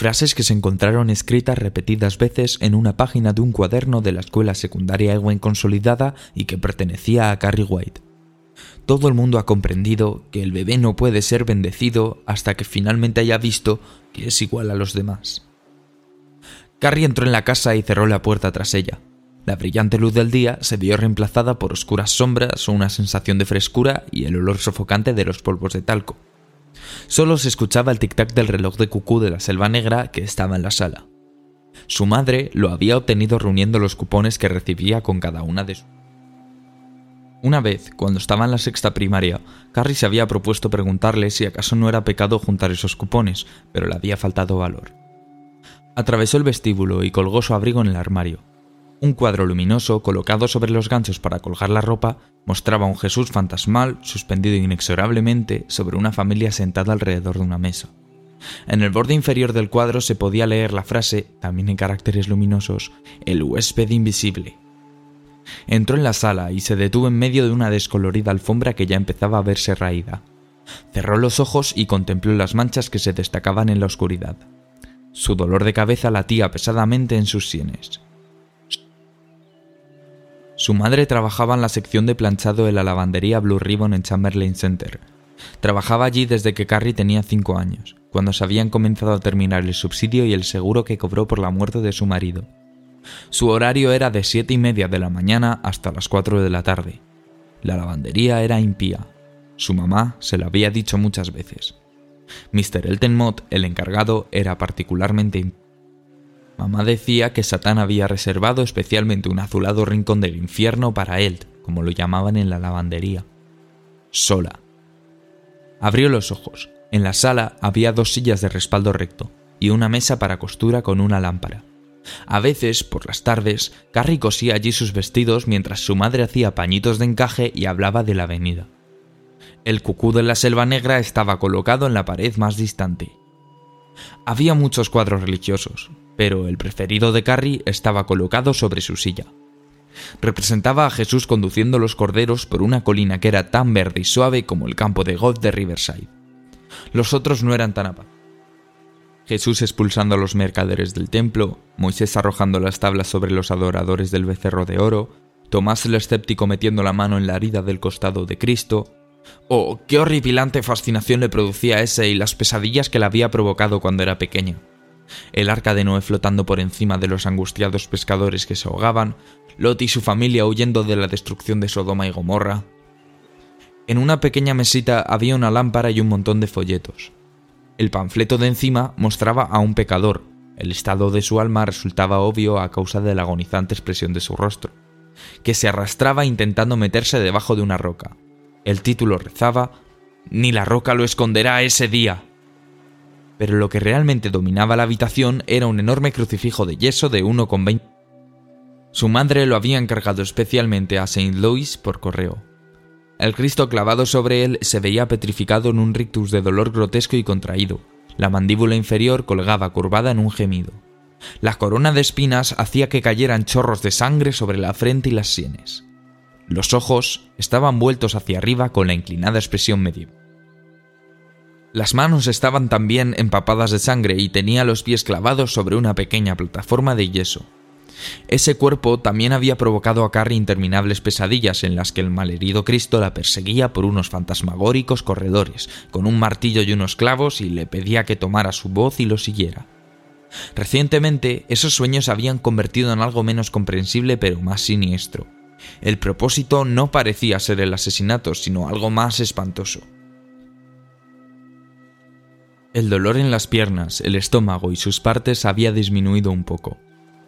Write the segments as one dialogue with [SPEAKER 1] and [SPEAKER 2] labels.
[SPEAKER 1] frases que se encontraron escritas repetidas veces en una página de un cuaderno de la escuela secundaria Ewen consolidada y que pertenecía a Carrie White. Todo el mundo ha comprendido que el bebé no puede ser bendecido hasta que finalmente haya visto que es igual a los demás. Carrie entró en la casa y cerró la puerta tras ella. La brillante luz del día se vio reemplazada por oscuras sombras, una sensación de frescura y el olor sofocante de los polvos de talco. Solo se escuchaba el tic-tac del reloj de cucú de la selva negra que estaba en la sala. Su madre lo había obtenido reuniendo los cupones que recibía con cada una de sus. Una vez, cuando estaba en la sexta primaria, Carrie se había propuesto preguntarle si acaso no era pecado juntar esos cupones, pero le había faltado valor. Atravesó el vestíbulo y colgó su abrigo en el armario. Un cuadro luminoso, colocado sobre los ganchos para colgar la ropa, mostraba a un Jesús fantasmal suspendido inexorablemente sobre una familia sentada alrededor de una mesa. En el borde inferior del cuadro se podía leer la frase, también en caracteres luminosos, El huésped invisible. Entró en la sala y se detuvo en medio de una descolorida alfombra que ya empezaba a verse raída. Cerró los ojos y contempló las manchas que se destacaban en la oscuridad. Su dolor de cabeza latía pesadamente en sus sienes. Su madre trabajaba en la sección de planchado de la lavandería Blue Ribbon en Chamberlain Center. Trabajaba allí desde que Carrie tenía cinco años, cuando se habían comenzado a terminar el subsidio y el seguro que cobró por la muerte de su marido. Su horario era de siete y media de la mañana hasta las cuatro de la tarde. La lavandería era impía. Su mamá se lo había dicho muchas veces. Mr. Elton Mott, el encargado, era particularmente impío Mamá decía que Satán había reservado especialmente un azulado rincón del infierno para él, como lo llamaban en la lavandería. Sola. Abrió los ojos. En la sala había dos sillas de respaldo recto y una mesa para costura con una lámpara. A veces, por las tardes, Carrie cosía allí sus vestidos mientras su madre hacía pañitos de encaje y hablaba de la avenida. El cucú de la selva negra estaba colocado en la pared más distante. Había muchos cuadros religiosos, pero el preferido de Carrie estaba colocado sobre su silla. Representaba a Jesús conduciendo los corderos por una colina que era tan verde y suave como el campo de God de Riverside. Los otros no eran tan apa. Jesús expulsando a los mercaderes del templo, Moisés arrojando las tablas sobre los adoradores del becerro de oro, Tomás el escéptico metiendo la mano en la herida del costado de Cristo. Oh, qué horripilante fascinación le producía ese y las pesadillas que le había provocado cuando era pequeña el arca de Noé flotando por encima de los angustiados pescadores que se ahogaban, Lot y su familia huyendo de la destrucción de Sodoma y Gomorra. En una pequeña mesita había una lámpara y un montón de folletos. El panfleto de encima mostraba a un pecador. El estado de su alma resultaba obvio a causa de la agonizante expresión de su rostro, que se arrastraba intentando meterse debajo de una roca. El título rezaba Ni la roca lo esconderá ese día pero lo que realmente dominaba la habitación era un enorme crucifijo de yeso de 1,20. Su madre lo había encargado especialmente a St. Louis por correo. El Cristo clavado sobre él se veía petrificado en un rictus de dolor grotesco y contraído. La mandíbula inferior colgaba curvada en un gemido. La corona de espinas hacía que cayeran chorros de sangre sobre la frente y las sienes. Los ojos estaban vueltos hacia arriba con la inclinada expresión medieval. Las manos estaban también empapadas de sangre y tenía los pies clavados sobre una pequeña plataforma de yeso. Ese cuerpo también había provocado a Carrie interminables pesadillas en las que el malherido Cristo la perseguía por unos fantasmagóricos corredores, con un martillo y unos clavos y le pedía que tomara su voz y lo siguiera. Recientemente, esos sueños se habían convertido en algo menos comprensible pero más siniestro. El propósito no parecía ser el asesinato, sino algo más espantoso. El dolor en las piernas, el estómago y sus partes había disminuido un poco.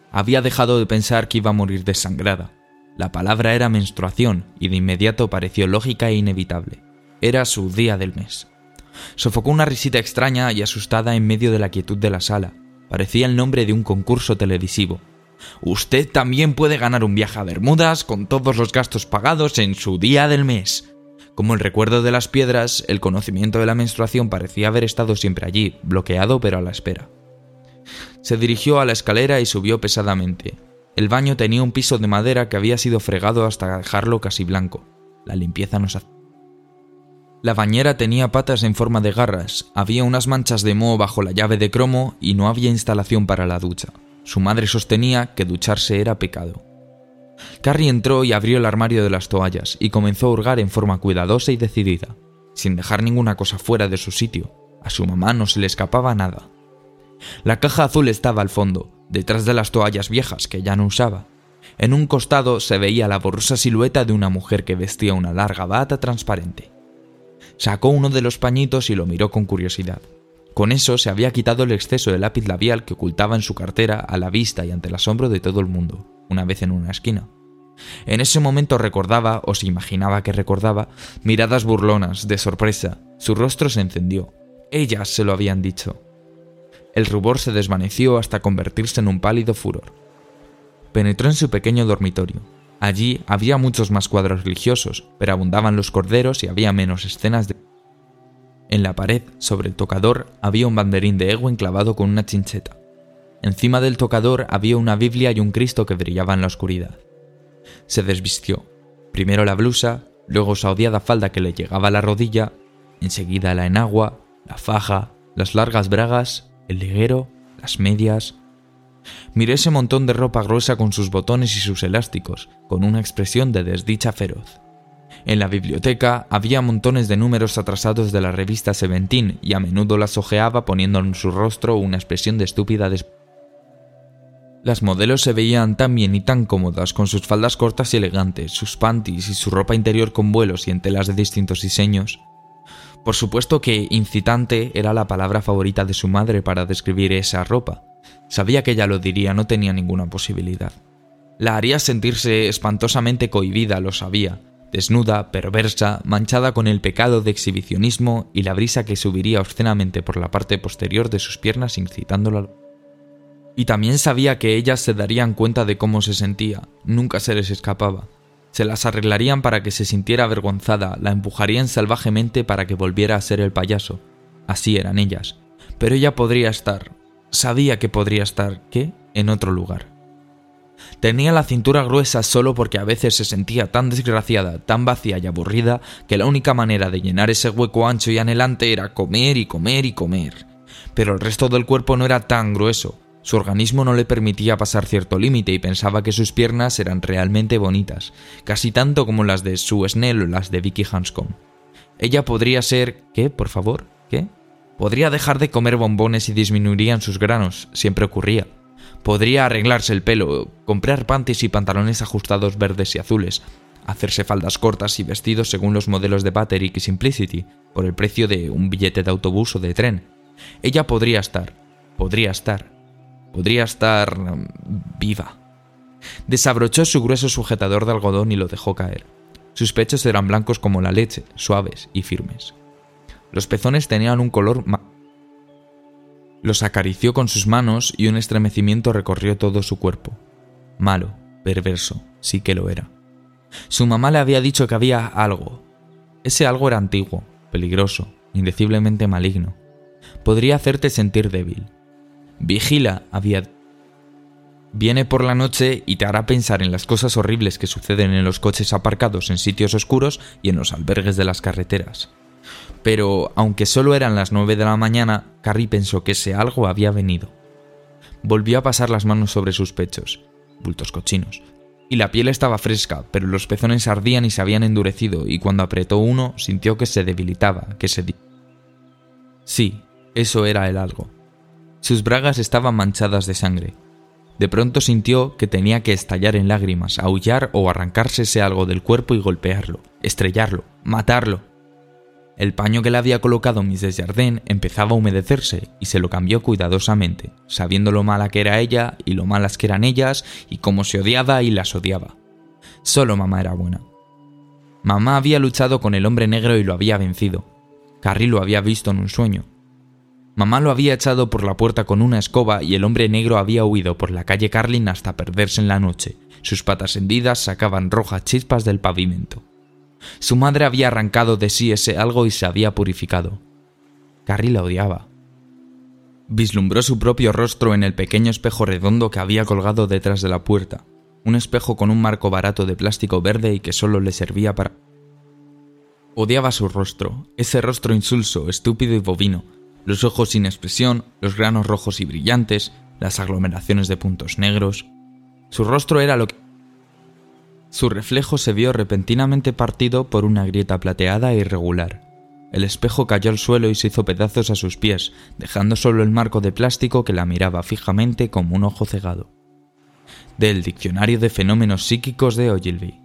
[SPEAKER 1] Había dejado de pensar que iba a morir desangrada. La palabra era menstruación y de inmediato pareció lógica e inevitable. Era su día del mes. Sofocó una risita extraña y asustada en medio de la quietud de la sala. Parecía el nombre de un concurso televisivo. Usted también puede ganar un viaje a Bermudas con todos los gastos pagados en su día del mes. Como el recuerdo de las piedras, el conocimiento de la menstruación parecía haber estado siempre allí, bloqueado pero a la espera. Se dirigió a la escalera y subió pesadamente. El baño tenía un piso de madera que había sido fregado hasta dejarlo casi blanco. La limpieza no se La bañera tenía patas en forma de garras, había unas manchas de moho bajo la llave de cromo y no había instalación para la ducha. Su madre sostenía que ducharse era pecado. Carrie entró y abrió el armario de las toallas y comenzó a hurgar en forma cuidadosa y decidida, sin dejar ninguna cosa fuera de su sitio. A su mamá no se le escapaba nada. La caja azul estaba al fondo, detrás de las toallas viejas que ya no usaba. En un costado se veía la borrosa silueta de una mujer que vestía una larga bata transparente. Sacó uno de los pañitos y lo miró con curiosidad. Con eso se había quitado el exceso de lápiz labial que ocultaba en su cartera a la vista y ante el asombro de todo el mundo, una vez en una esquina. En ese momento recordaba, o se imaginaba que recordaba, miradas burlonas, de sorpresa. Su rostro se encendió. Ellas se lo habían dicho. El rubor se desvaneció hasta convertirse en un pálido furor. Penetró en su pequeño dormitorio. Allí había muchos más cuadros religiosos, pero abundaban los corderos y había menos escenas de... En la pared, sobre el tocador, había un banderín de ego enclavado con una chincheta. Encima del tocador había una Biblia y un Cristo que brillaba en la oscuridad. Se desvistió. Primero la blusa, luego su odiada falda que le llegaba a la rodilla, enseguida la enagua, la faja, las largas bragas, el liguero, las medias, Miré ese montón de ropa gruesa con sus botones y sus elásticos, con una expresión de desdicha feroz. En la biblioteca había montones de números atrasados de la revista Seventeen y a menudo las ojeaba poniendo en su rostro una expresión de estúpida des... Las modelos se veían tan bien y tan cómodas con sus faldas cortas y elegantes, sus panties y su ropa interior con vuelos y en telas de distintos diseños. Por supuesto que incitante era la palabra favorita de su madre para describir esa ropa, Sabía que ella lo diría, no tenía ninguna posibilidad. La haría sentirse espantosamente cohibida, lo sabía, desnuda, perversa, manchada con el pecado de exhibicionismo y la brisa que subiría obscenamente por la parte posterior de sus piernas incitándola. Y también sabía que ellas se darían cuenta de cómo se sentía, nunca se les escapaba. Se las arreglarían para que se sintiera avergonzada, la empujarían salvajemente para que volviera a ser el payaso. Así eran ellas. Pero ella podría estar, sabía que podría estar, ¿qué?, en otro lugar. Tenía la cintura gruesa solo porque a veces se sentía tan desgraciada, tan vacía y aburrida, que la única manera de llenar ese hueco ancho y anhelante era comer y comer y comer. Pero el resto del cuerpo no era tan grueso. Su organismo no le permitía pasar cierto límite y pensaba que sus piernas eran realmente bonitas, casi tanto como las de Sue Snell o las de Vicky Hanscom. Ella podría ser... ¿Qué, por favor? ¿Qué? Podría dejar de comer bombones y disminuirían sus granos, siempre ocurría. Podría arreglarse el pelo, comprar panties y pantalones ajustados verdes y azules, hacerse faldas cortas y vestidos según los modelos de Battery y Simplicity, por el precio de un billete de autobús o de tren. Ella podría estar, podría estar, podría estar mm, viva. Desabrochó su grueso sujetador de algodón y lo dejó caer. Sus pechos eran blancos como la leche, suaves y firmes. Los pezones tenían un color... Los acarició con sus manos y un estremecimiento recorrió todo su cuerpo. Malo, perverso, sí que lo era. Su mamá le había dicho que había algo. Ese algo era antiguo, peligroso, indeciblemente maligno. Podría hacerte sentir débil. Vigila, había... Viene por la noche y te hará pensar en las cosas horribles que suceden en los coches aparcados en sitios oscuros y en los albergues de las carreteras. Pero, aunque solo eran las nueve de la mañana, Carrie pensó que ese algo había venido. Volvió a pasar las manos sobre sus pechos, bultos cochinos, y la piel estaba fresca, pero los pezones ardían y se habían endurecido, y cuando apretó uno sintió que se debilitaba, que se... Sí, eso era el algo. Sus bragas estaban manchadas de sangre. De pronto sintió que tenía que estallar en lágrimas, aullar o arrancarse ese algo del cuerpo y golpearlo, estrellarlo, matarlo, el paño que le había colocado Miss Desjardins empezaba a humedecerse y se lo cambió cuidadosamente, sabiendo lo mala que era ella y lo malas que eran ellas y cómo se odiaba y las odiaba. Solo mamá era buena. Mamá había luchado con el hombre negro y lo había vencido. Carrie lo había visto en un sueño. Mamá lo había echado por la puerta con una escoba y el hombre negro había huido por la calle Carlin hasta perderse en la noche. Sus patas hendidas sacaban rojas chispas del pavimento. Su madre había arrancado de sí ese algo y se había purificado. Carrie la odiaba. Vislumbró su propio rostro en el pequeño espejo redondo que había colgado detrás de la puerta, un espejo con un marco barato de plástico verde y que solo le servía para... Odiaba su rostro, ese rostro insulso, estúpido y bovino, los ojos sin expresión, los granos rojos y brillantes, las aglomeraciones de puntos negros. Su rostro era lo que... Su reflejo se vio repentinamente partido por una grieta plateada e irregular. El espejo cayó al suelo y se hizo pedazos a sus pies, dejando solo el marco de plástico que la miraba fijamente como un ojo cegado. Del Diccionario de Fenómenos Psíquicos de Ogilvy.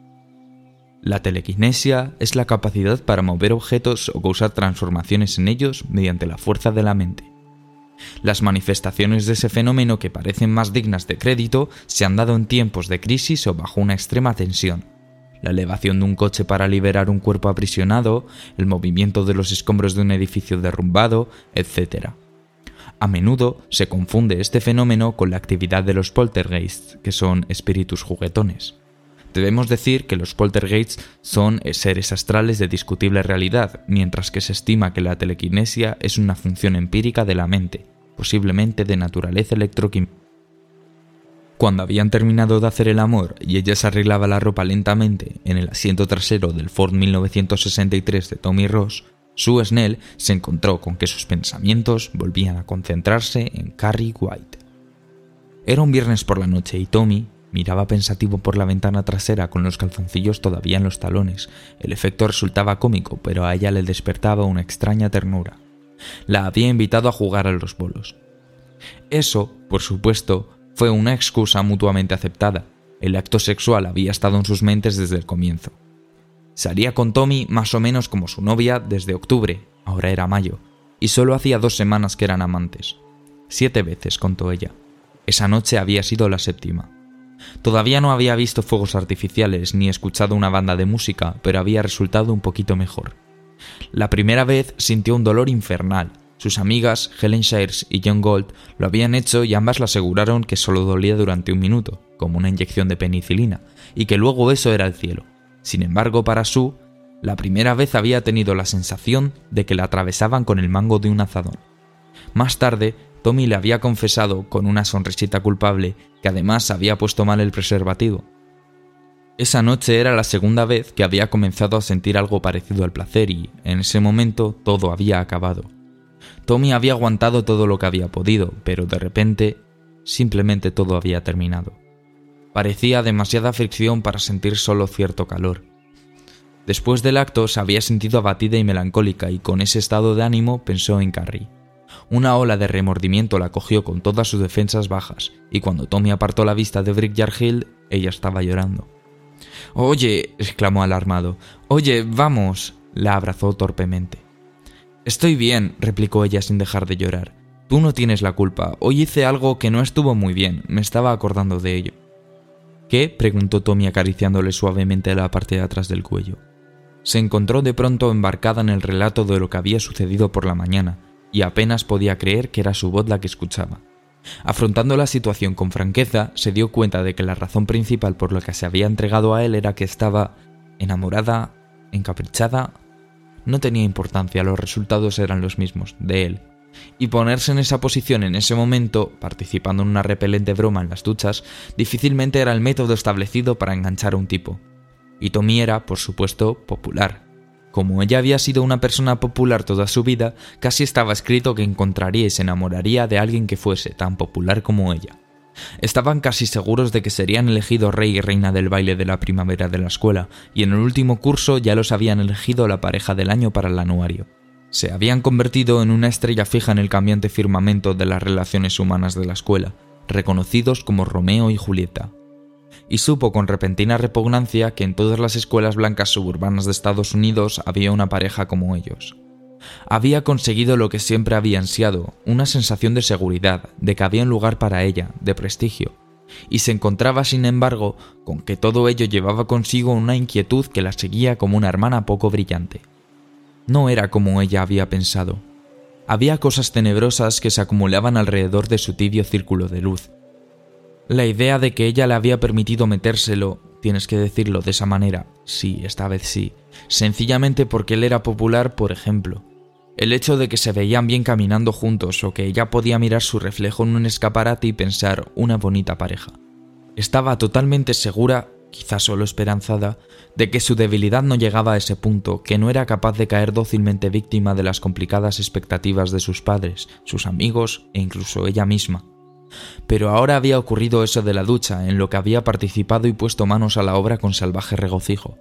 [SPEAKER 1] La telequinesia es la capacidad para mover objetos o causar transformaciones en ellos mediante la fuerza de la mente. Las manifestaciones de ese fenómeno que parecen más dignas de crédito se han dado en tiempos de crisis o bajo una extrema tensión. La elevación de un coche para liberar un cuerpo aprisionado, el movimiento de los escombros de un edificio derrumbado, etc. A menudo se confunde este fenómeno con la actividad de los poltergeists, que son espíritus juguetones. Debemos decir que los poltergeists son seres astrales de discutible realidad, mientras que se estima que la telequinesia es una función empírica de la mente, posiblemente de naturaleza electroquímica. Cuando habían terminado de hacer el amor y ella se arreglaba la ropa lentamente en el asiento trasero del Ford 1963 de Tommy Ross, Sue Snell se encontró con que sus pensamientos volvían a concentrarse en Carrie White. Era un viernes por la noche y Tommy, Miraba pensativo por la ventana trasera con los calzoncillos todavía en los talones. El efecto resultaba cómico, pero a ella le despertaba una extraña ternura. La había invitado a jugar a los bolos. Eso, por supuesto, fue una excusa mutuamente aceptada. El acto sexual había estado en sus mentes desde el comienzo. Salía con Tommy más o menos como su novia desde octubre, ahora era mayo, y solo hacía dos semanas que eran amantes. Siete veces, contó ella. Esa noche había sido la séptima. Todavía no había visto fuegos artificiales ni escuchado una banda de música, pero había resultado un poquito mejor. La primera vez sintió un dolor infernal. Sus amigas, Helen Shires y John Gold, lo habían hecho y ambas le aseguraron que solo dolía durante un minuto, como una inyección de penicilina, y que luego eso era el cielo. Sin embargo, para Sue, la primera vez había tenido la sensación de que la atravesaban con el mango de un azadón. Más tarde, Tommy le había confesado con una sonrisita culpable que además había puesto mal el preservativo. Esa noche era la segunda vez que había comenzado a sentir algo parecido al placer y, en ese momento, todo había acabado. Tommy había aguantado todo lo que había podido, pero de repente, simplemente todo había terminado. Parecía demasiada fricción para sentir solo cierto calor. Después del acto se había sentido abatida y melancólica y con ese estado de ánimo pensó en Carrie. Una ola de remordimiento la cogió con todas sus defensas bajas, y cuando Tommy apartó la vista de Brickyard Hill, ella estaba llorando. Oye, exclamó alarmado. Oye, vamos. La abrazó torpemente. Estoy bien, replicó ella sin dejar de llorar. Tú no tienes la culpa. Hoy hice algo que no estuvo muy bien. Me estaba acordando de ello. ¿Qué? preguntó Tommy acariciándole suavemente la parte de atrás del cuello. Se encontró de pronto embarcada en el relato de lo que había sucedido por la mañana, y apenas podía creer que era su voz la que escuchaba. Afrontando la situación con franqueza, se dio cuenta de que la razón principal por la que se había entregado a él era que estaba enamorada, encaprichada. No tenía importancia, los resultados eran los mismos, de él. Y ponerse en esa posición en ese momento, participando en una repelente broma en las duchas, difícilmente era el método establecido para enganchar a un tipo. Y Tommy era, por supuesto, popular, como ella había sido una persona popular toda su vida, casi estaba escrito que encontraría y se enamoraría de alguien que fuese tan popular como ella. Estaban casi seguros de que serían elegidos rey y reina del baile de la primavera de la escuela, y en el último curso ya los habían elegido la pareja del año para el anuario. Se habían convertido en una estrella fija en el cambiante firmamento de las relaciones humanas de la escuela, reconocidos como Romeo y Julieta y supo con repentina repugnancia que en todas las escuelas blancas suburbanas de Estados Unidos había una pareja como ellos. Había conseguido lo que siempre había ansiado, una sensación de seguridad, de que había un lugar para ella, de prestigio, y se encontraba sin embargo con que todo ello llevaba consigo una inquietud que la seguía como una hermana poco brillante. No era como ella había pensado. Había cosas tenebrosas que se acumulaban alrededor de su tibio círculo de luz, la idea de que ella le había permitido metérselo, tienes que decirlo de esa manera, sí, esta vez sí, sencillamente porque él era popular, por ejemplo. El hecho de que se veían bien caminando juntos o que ella podía mirar su reflejo en un escaparate y pensar una bonita pareja. Estaba totalmente segura quizá solo esperanzada, de que su debilidad no llegaba a ese punto, que no era capaz de caer dócilmente víctima de las complicadas expectativas de sus padres, sus amigos e incluso ella misma. Pero ahora había ocurrido eso de la ducha, en lo que había participado y puesto manos a la obra con salvaje regocijo.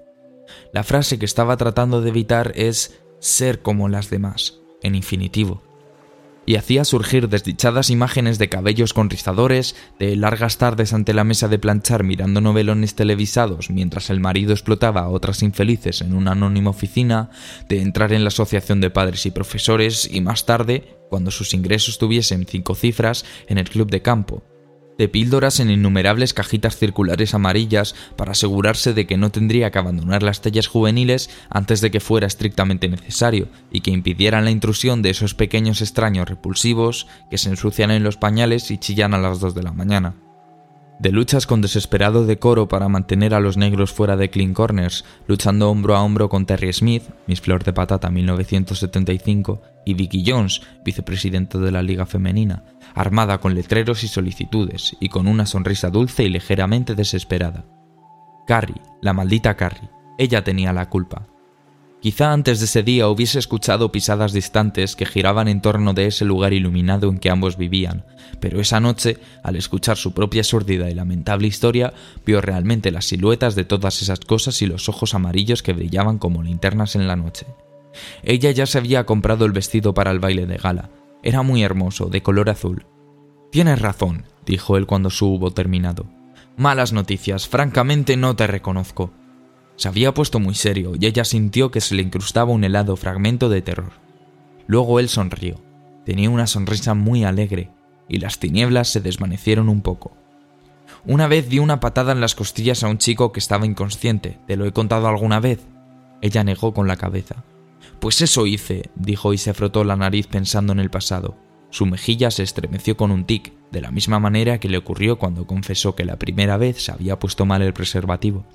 [SPEAKER 1] La frase que estaba tratando de evitar es ser como las demás, en infinitivo y hacía surgir desdichadas imágenes de cabellos con rizadores, de largas tardes ante la mesa de planchar mirando novelones televisados mientras el marido explotaba a otras infelices en una anónima oficina, de entrar en la asociación de padres y profesores y más tarde, cuando sus ingresos tuviesen cinco cifras, en el club de campo, de píldoras en innumerables cajitas circulares amarillas para asegurarse de que no tendría que abandonar las tallas juveniles antes de que fuera estrictamente necesario y que impidieran la intrusión de esos pequeños extraños repulsivos que se ensucian en los pañales y chillan a las 2 de la mañana de luchas con desesperado decoro para mantener a los negros fuera de Clean Corners, luchando hombro a hombro con Terry Smith, Miss Flor de Patata 1975, y Vicky Jones, vicepresidente de la Liga Femenina, armada con letreros y solicitudes, y con una sonrisa dulce y ligeramente desesperada. Carrie, la maldita Carrie, ella tenía la culpa. Quizá antes de ese día hubiese escuchado pisadas distantes que giraban en torno de ese lugar iluminado en que ambos vivían, pero esa noche, al escuchar su propia sórdida y lamentable historia, vio realmente las siluetas de todas esas cosas y los ojos amarillos que brillaban como linternas en la noche. Ella ya se había comprado el vestido para el baile de gala. Era muy hermoso, de color azul. Tienes razón, dijo él cuando su hubo terminado. Malas noticias, francamente no te reconozco. Se había puesto muy serio y ella sintió que se le incrustaba un helado fragmento de terror. Luego él sonrió. Tenía una sonrisa muy alegre y las tinieblas se desvanecieron un poco. Una vez dio una patada en las costillas a un chico que estaba inconsciente. ¿Te lo he contado alguna vez? Ella negó con la cabeza. Pues eso hice, dijo y se frotó la nariz pensando en el pasado. Su mejilla se estremeció con un tic, de la misma manera que le ocurrió cuando confesó que la primera vez se había puesto mal el preservativo.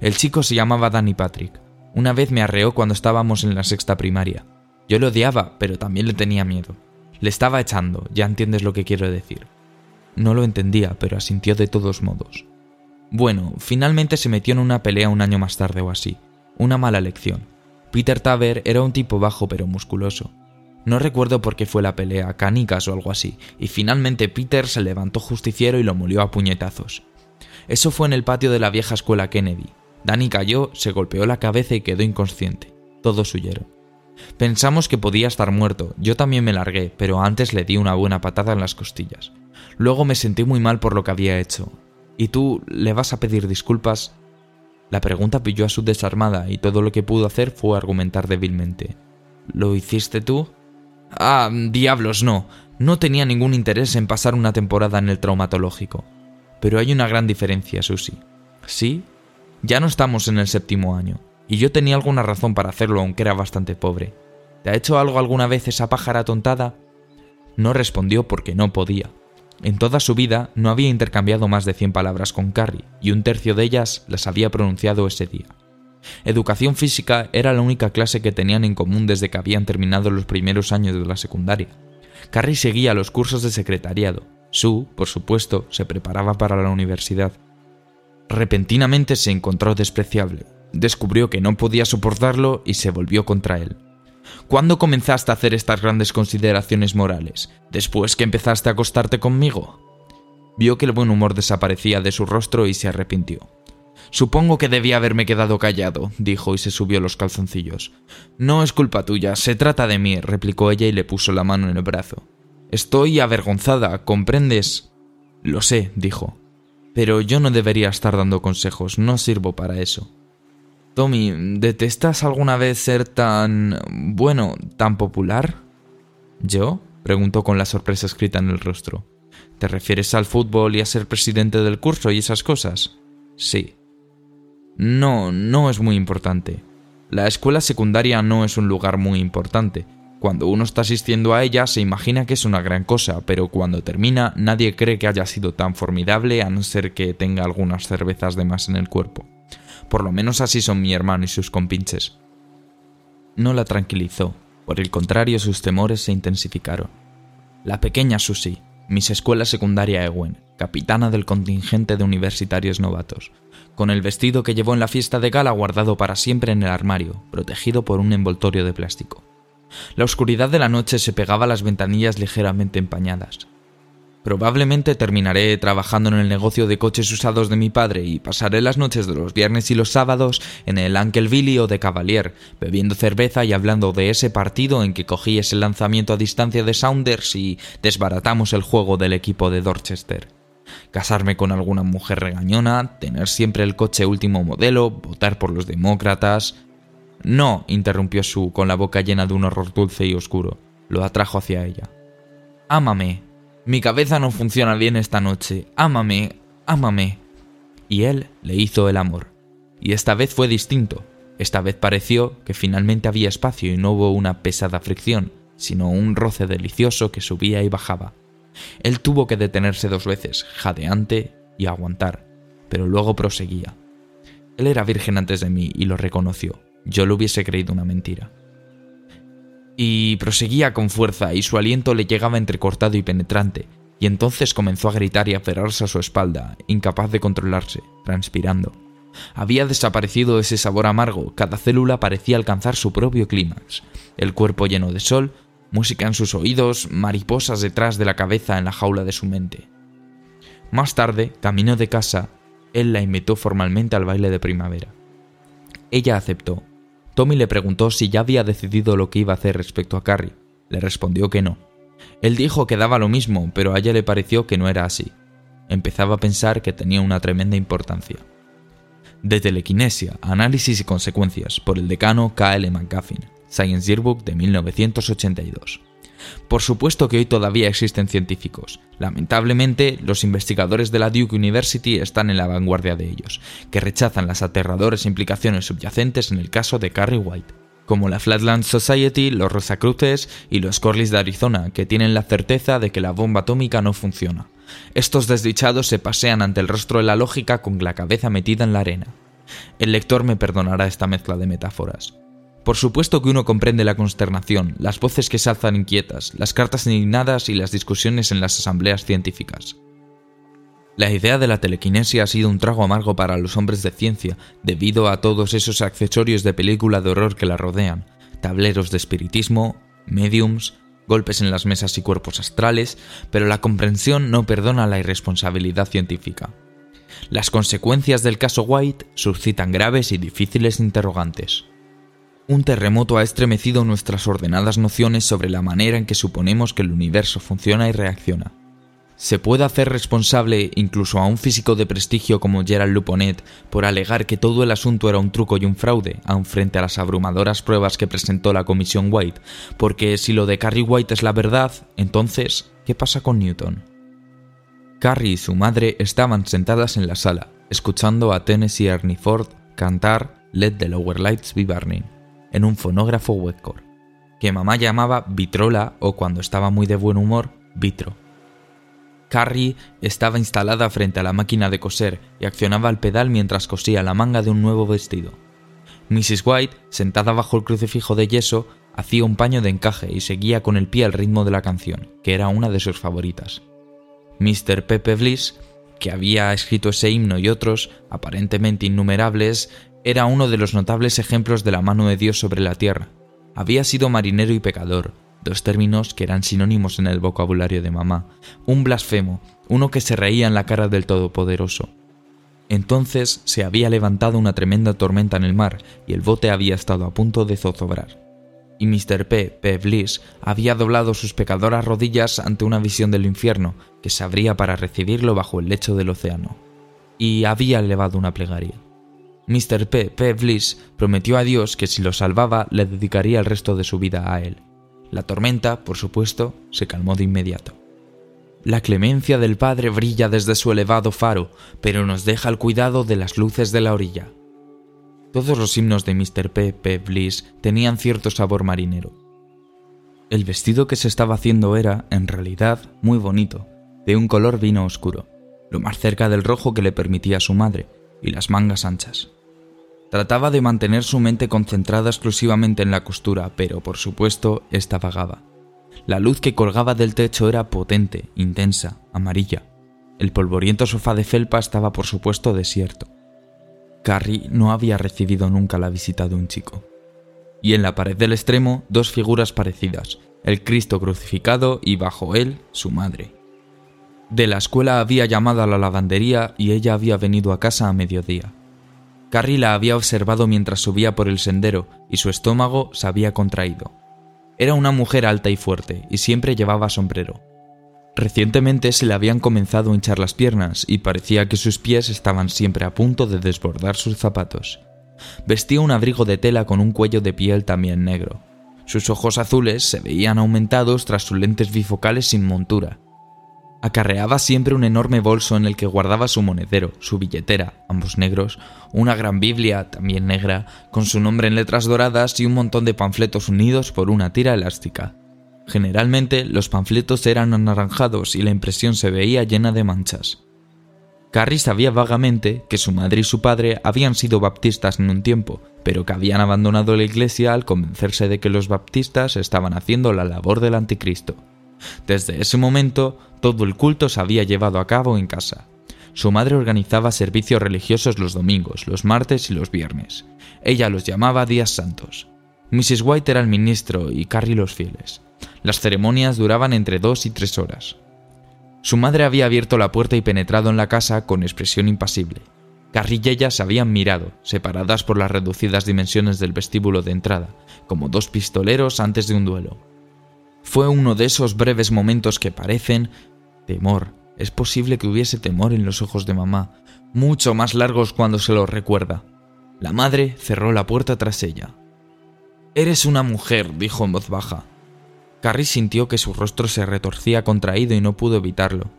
[SPEAKER 1] El chico se llamaba Danny Patrick. Una vez me arreó cuando estábamos en la sexta primaria. Yo lo odiaba, pero también le tenía miedo. Le estaba echando, ya entiendes lo que quiero decir. No lo entendía, pero asintió de todos modos. Bueno, finalmente se metió en una pelea un año más tarde o así. Una mala lección. Peter Taber era un tipo bajo pero musculoso. No recuerdo por qué fue la pelea, canicas o algo así, y finalmente Peter se levantó justiciero y lo molió a puñetazos. Eso fue en el patio de la vieja escuela Kennedy. Danny cayó, se golpeó la cabeza y quedó inconsciente. Todos huyeron. Pensamos que podía estar muerto, yo también me largué, pero antes le di una buena patada en las costillas. Luego me sentí muy mal por lo que había hecho. ¿Y tú le vas a pedir disculpas? La pregunta pilló a su desarmada y todo lo que pudo hacer fue argumentar débilmente. ¿Lo hiciste tú? Ah, diablos, no. No tenía ningún interés en pasar una temporada en el traumatológico. Pero hay una gran diferencia, Susie. ¿Sí? Ya no estamos en el séptimo año, y yo tenía alguna razón para hacerlo aunque era bastante pobre. ¿Te ha hecho algo alguna vez esa pájara tontada? No respondió porque no podía. En toda su vida no había intercambiado más de cien palabras con Carrie, y un tercio de ellas las había pronunciado ese día. Educación física era la única clase que tenían en común desde que habían terminado los primeros años de la secundaria. Carrie seguía los cursos de secretariado, Sue, por supuesto, se preparaba para la universidad. Repentinamente se encontró despreciable. Descubrió que no podía soportarlo y se volvió contra él. ¿Cuándo comenzaste a hacer estas grandes consideraciones morales? ¿Después que empezaste a acostarte conmigo? Vio que el buen humor desaparecía de su rostro y se arrepintió. Supongo que debía haberme quedado callado, dijo y se subió los calzoncillos. No es culpa tuya, se trata de mí, replicó ella y le puso la mano en el brazo. Estoy avergonzada, ¿comprendes? Lo sé, dijo. Pero yo no debería estar dando consejos, no sirvo para eso. Tommy, ¿detestas alguna vez ser tan... bueno, tan popular? ¿Yo? preguntó con la sorpresa escrita en el rostro. ¿Te refieres al fútbol y a ser presidente del curso y esas cosas? Sí. No, no es muy importante. La escuela secundaria no es un lugar muy importante, cuando uno está asistiendo a ella se imagina que es una gran cosa, pero cuando termina nadie cree que haya sido tan formidable a no ser que tenga algunas cervezas de más en el cuerpo. Por lo menos así son mi hermano y sus compinches. No la tranquilizó, por el contrario sus temores se intensificaron. La pequeña Susie, Miss Escuela Secundaria Ewen, capitana del contingente de universitarios novatos, con el vestido que llevó en la fiesta de gala guardado para siempre en el armario, protegido por un envoltorio de plástico. La oscuridad de la noche se pegaba a las ventanillas ligeramente empañadas. Probablemente terminaré trabajando en el negocio de coches usados de mi padre y pasaré las noches de los viernes y los sábados en el Uncle Billy o de Cavalier, bebiendo cerveza y hablando de ese partido en que cogí ese lanzamiento a distancia de Saunders y desbaratamos el juego del equipo de Dorchester. Casarme con alguna mujer regañona, tener siempre el coche último modelo, votar por los demócratas. No, interrumpió Sue con la boca llena de un horror dulce y oscuro. Lo atrajo hacia ella. Ámame, mi cabeza no funciona bien esta noche. Ámame, ámame. Y él le hizo el amor. Y esta vez fue distinto. Esta vez pareció que finalmente había espacio y no hubo una pesada fricción, sino un roce delicioso que subía y bajaba. Él tuvo que detenerse dos veces, jadeante y aguantar, pero luego proseguía. Él era virgen antes de mí y lo reconoció. Yo le hubiese creído una mentira. Y proseguía con fuerza y su aliento le llegaba entrecortado y penetrante, y entonces comenzó a gritar y a aferrarse a su espalda, incapaz de controlarse, transpirando. Había desaparecido ese sabor amargo, cada célula parecía alcanzar su propio clímax, el cuerpo lleno de sol, música en sus oídos, mariposas detrás de la cabeza en la jaula de su mente. Más tarde, camino de casa, él la invitó formalmente al baile de primavera. Ella aceptó, Tommy le preguntó si ya había decidido lo que iba a hacer respecto a Carrie. Le respondió que no. Él dijo que daba lo mismo, pero a ella le pareció que no era así. Empezaba a pensar que tenía una tremenda importancia. De telequinesia, análisis y consecuencias, por el decano K.L. McGuffin, Science Yearbook de 1982. Por supuesto que hoy todavía existen científicos. Lamentablemente, los investigadores de la Duke University están en la vanguardia de ellos, que rechazan las aterradoras implicaciones subyacentes en el caso de Carrie White, como la Flatland Society, los Rosacruces y los Corlys de Arizona, que tienen la certeza de que la bomba atómica no funciona. Estos desdichados se pasean ante el rostro de la lógica con la cabeza metida en la arena. El lector me perdonará esta mezcla de metáforas. Por supuesto que uno comprende la consternación, las voces que se alzan inquietas, las cartas indignadas y las discusiones en las asambleas científicas. La idea de la telequinesia ha sido un trago amargo para los hombres de ciencia debido a todos esos accesorios de película de horror que la rodean, tableros de espiritismo, mediums, golpes en las mesas y cuerpos astrales, pero la comprensión no perdona la irresponsabilidad científica. Las consecuencias del caso White suscitan graves y difíciles interrogantes. Un terremoto ha estremecido nuestras ordenadas nociones sobre la manera en que suponemos que el universo funciona y reacciona. Se puede hacer responsable incluso a un físico de prestigio como Gerald Luponet por alegar que todo el asunto era un truco y un fraude, aun frente a las abrumadoras pruebas que presentó la comisión White, porque si lo de Carrie White es la verdad, entonces, ¿qué pasa con Newton? Carrie y su madre estaban sentadas en la sala, escuchando a Tennessee Ernie Ford cantar Let the Lower Lights Be Burning en un fonógrafo Webcore, que mamá llamaba vitrola o cuando estaba muy de buen humor, vitro. Carrie estaba instalada frente a la máquina de coser y accionaba el pedal mientras cosía la manga de un nuevo vestido. Mrs. White, sentada bajo el crucifijo de yeso, hacía un paño de encaje y seguía con el pie al ritmo de la canción, que era una de sus favoritas. Mr. Pepe Bliss, que había escrito ese himno y otros, aparentemente innumerables, era uno de los notables ejemplos de la mano de Dios sobre la tierra. Había sido marinero y pecador, dos términos que eran sinónimos en el vocabulario de mamá, un blasfemo, uno que se reía en la cara del Todopoderoso. Entonces se había levantado una tremenda tormenta en el mar y el bote había estado a punto de zozobrar. Y Mr. P. P. Bliss había doblado sus pecadoras rodillas ante una visión del infierno que se abría para recibirlo bajo el lecho del océano. Y había elevado una plegaria. Mr. P. P. Bliss prometió a Dios que si lo salvaba le dedicaría el resto de su vida a él. La tormenta, por supuesto, se calmó de inmediato. La clemencia del Padre brilla desde su elevado faro, pero nos deja al cuidado de las luces de la orilla. Todos los himnos de Mr. P. P. Bliss tenían cierto sabor marinero. El vestido que se estaba haciendo era, en realidad, muy bonito, de un color vino oscuro, lo más cerca del rojo que le permitía su madre, y las mangas anchas. Trataba de mantener su mente concentrada exclusivamente en la costura, pero por supuesto esta vagaba. La luz que colgaba del techo era potente, intensa, amarilla. El polvoriento sofá de felpa estaba por supuesto desierto. Carrie no había recibido nunca la visita de un chico. Y en la pared del extremo, dos figuras parecidas, el Cristo crucificado y bajo él su madre. De la escuela había llamado a la lavandería y ella había venido a casa a mediodía. Carrie la había observado mientras subía por el sendero y su estómago se había contraído. Era una mujer alta y fuerte y siempre llevaba sombrero. Recientemente se le habían comenzado a hinchar las piernas y parecía que sus pies estaban siempre a punto de desbordar sus zapatos. Vestía un abrigo de tela con un cuello de piel también negro. Sus ojos azules se veían aumentados tras sus lentes bifocales sin montura. Acarreaba siempre un enorme bolso en el que guardaba su monedero, su billetera, ambos negros, una gran Biblia, también negra, con su nombre en letras doradas y un montón de panfletos unidos por una tira elástica. Generalmente los panfletos eran anaranjados y la impresión se veía llena de manchas. Carrie sabía vagamente que su madre y su padre habían sido baptistas en un tiempo, pero que habían abandonado la iglesia al convencerse de que los baptistas estaban haciendo la labor del anticristo. Desde ese momento, todo el culto se había llevado a cabo en casa. Su madre organizaba servicios religiosos los domingos, los martes y los viernes. Ella los llamaba días santos. Mrs. White era el ministro y Carrie los fieles. Las ceremonias duraban entre dos y tres horas. Su madre había abierto la puerta y penetrado en la casa con expresión impasible. Carrie y ella se habían mirado, separadas por las reducidas dimensiones del vestíbulo de entrada, como dos pistoleros antes de un duelo. Fue uno de esos breves momentos que parecen temor. Es posible que hubiese temor en los ojos de mamá, mucho más largos cuando se los recuerda. La madre cerró la puerta tras ella. Eres una mujer, dijo en voz baja. Carrie sintió que su rostro se retorcía contraído y no pudo evitarlo.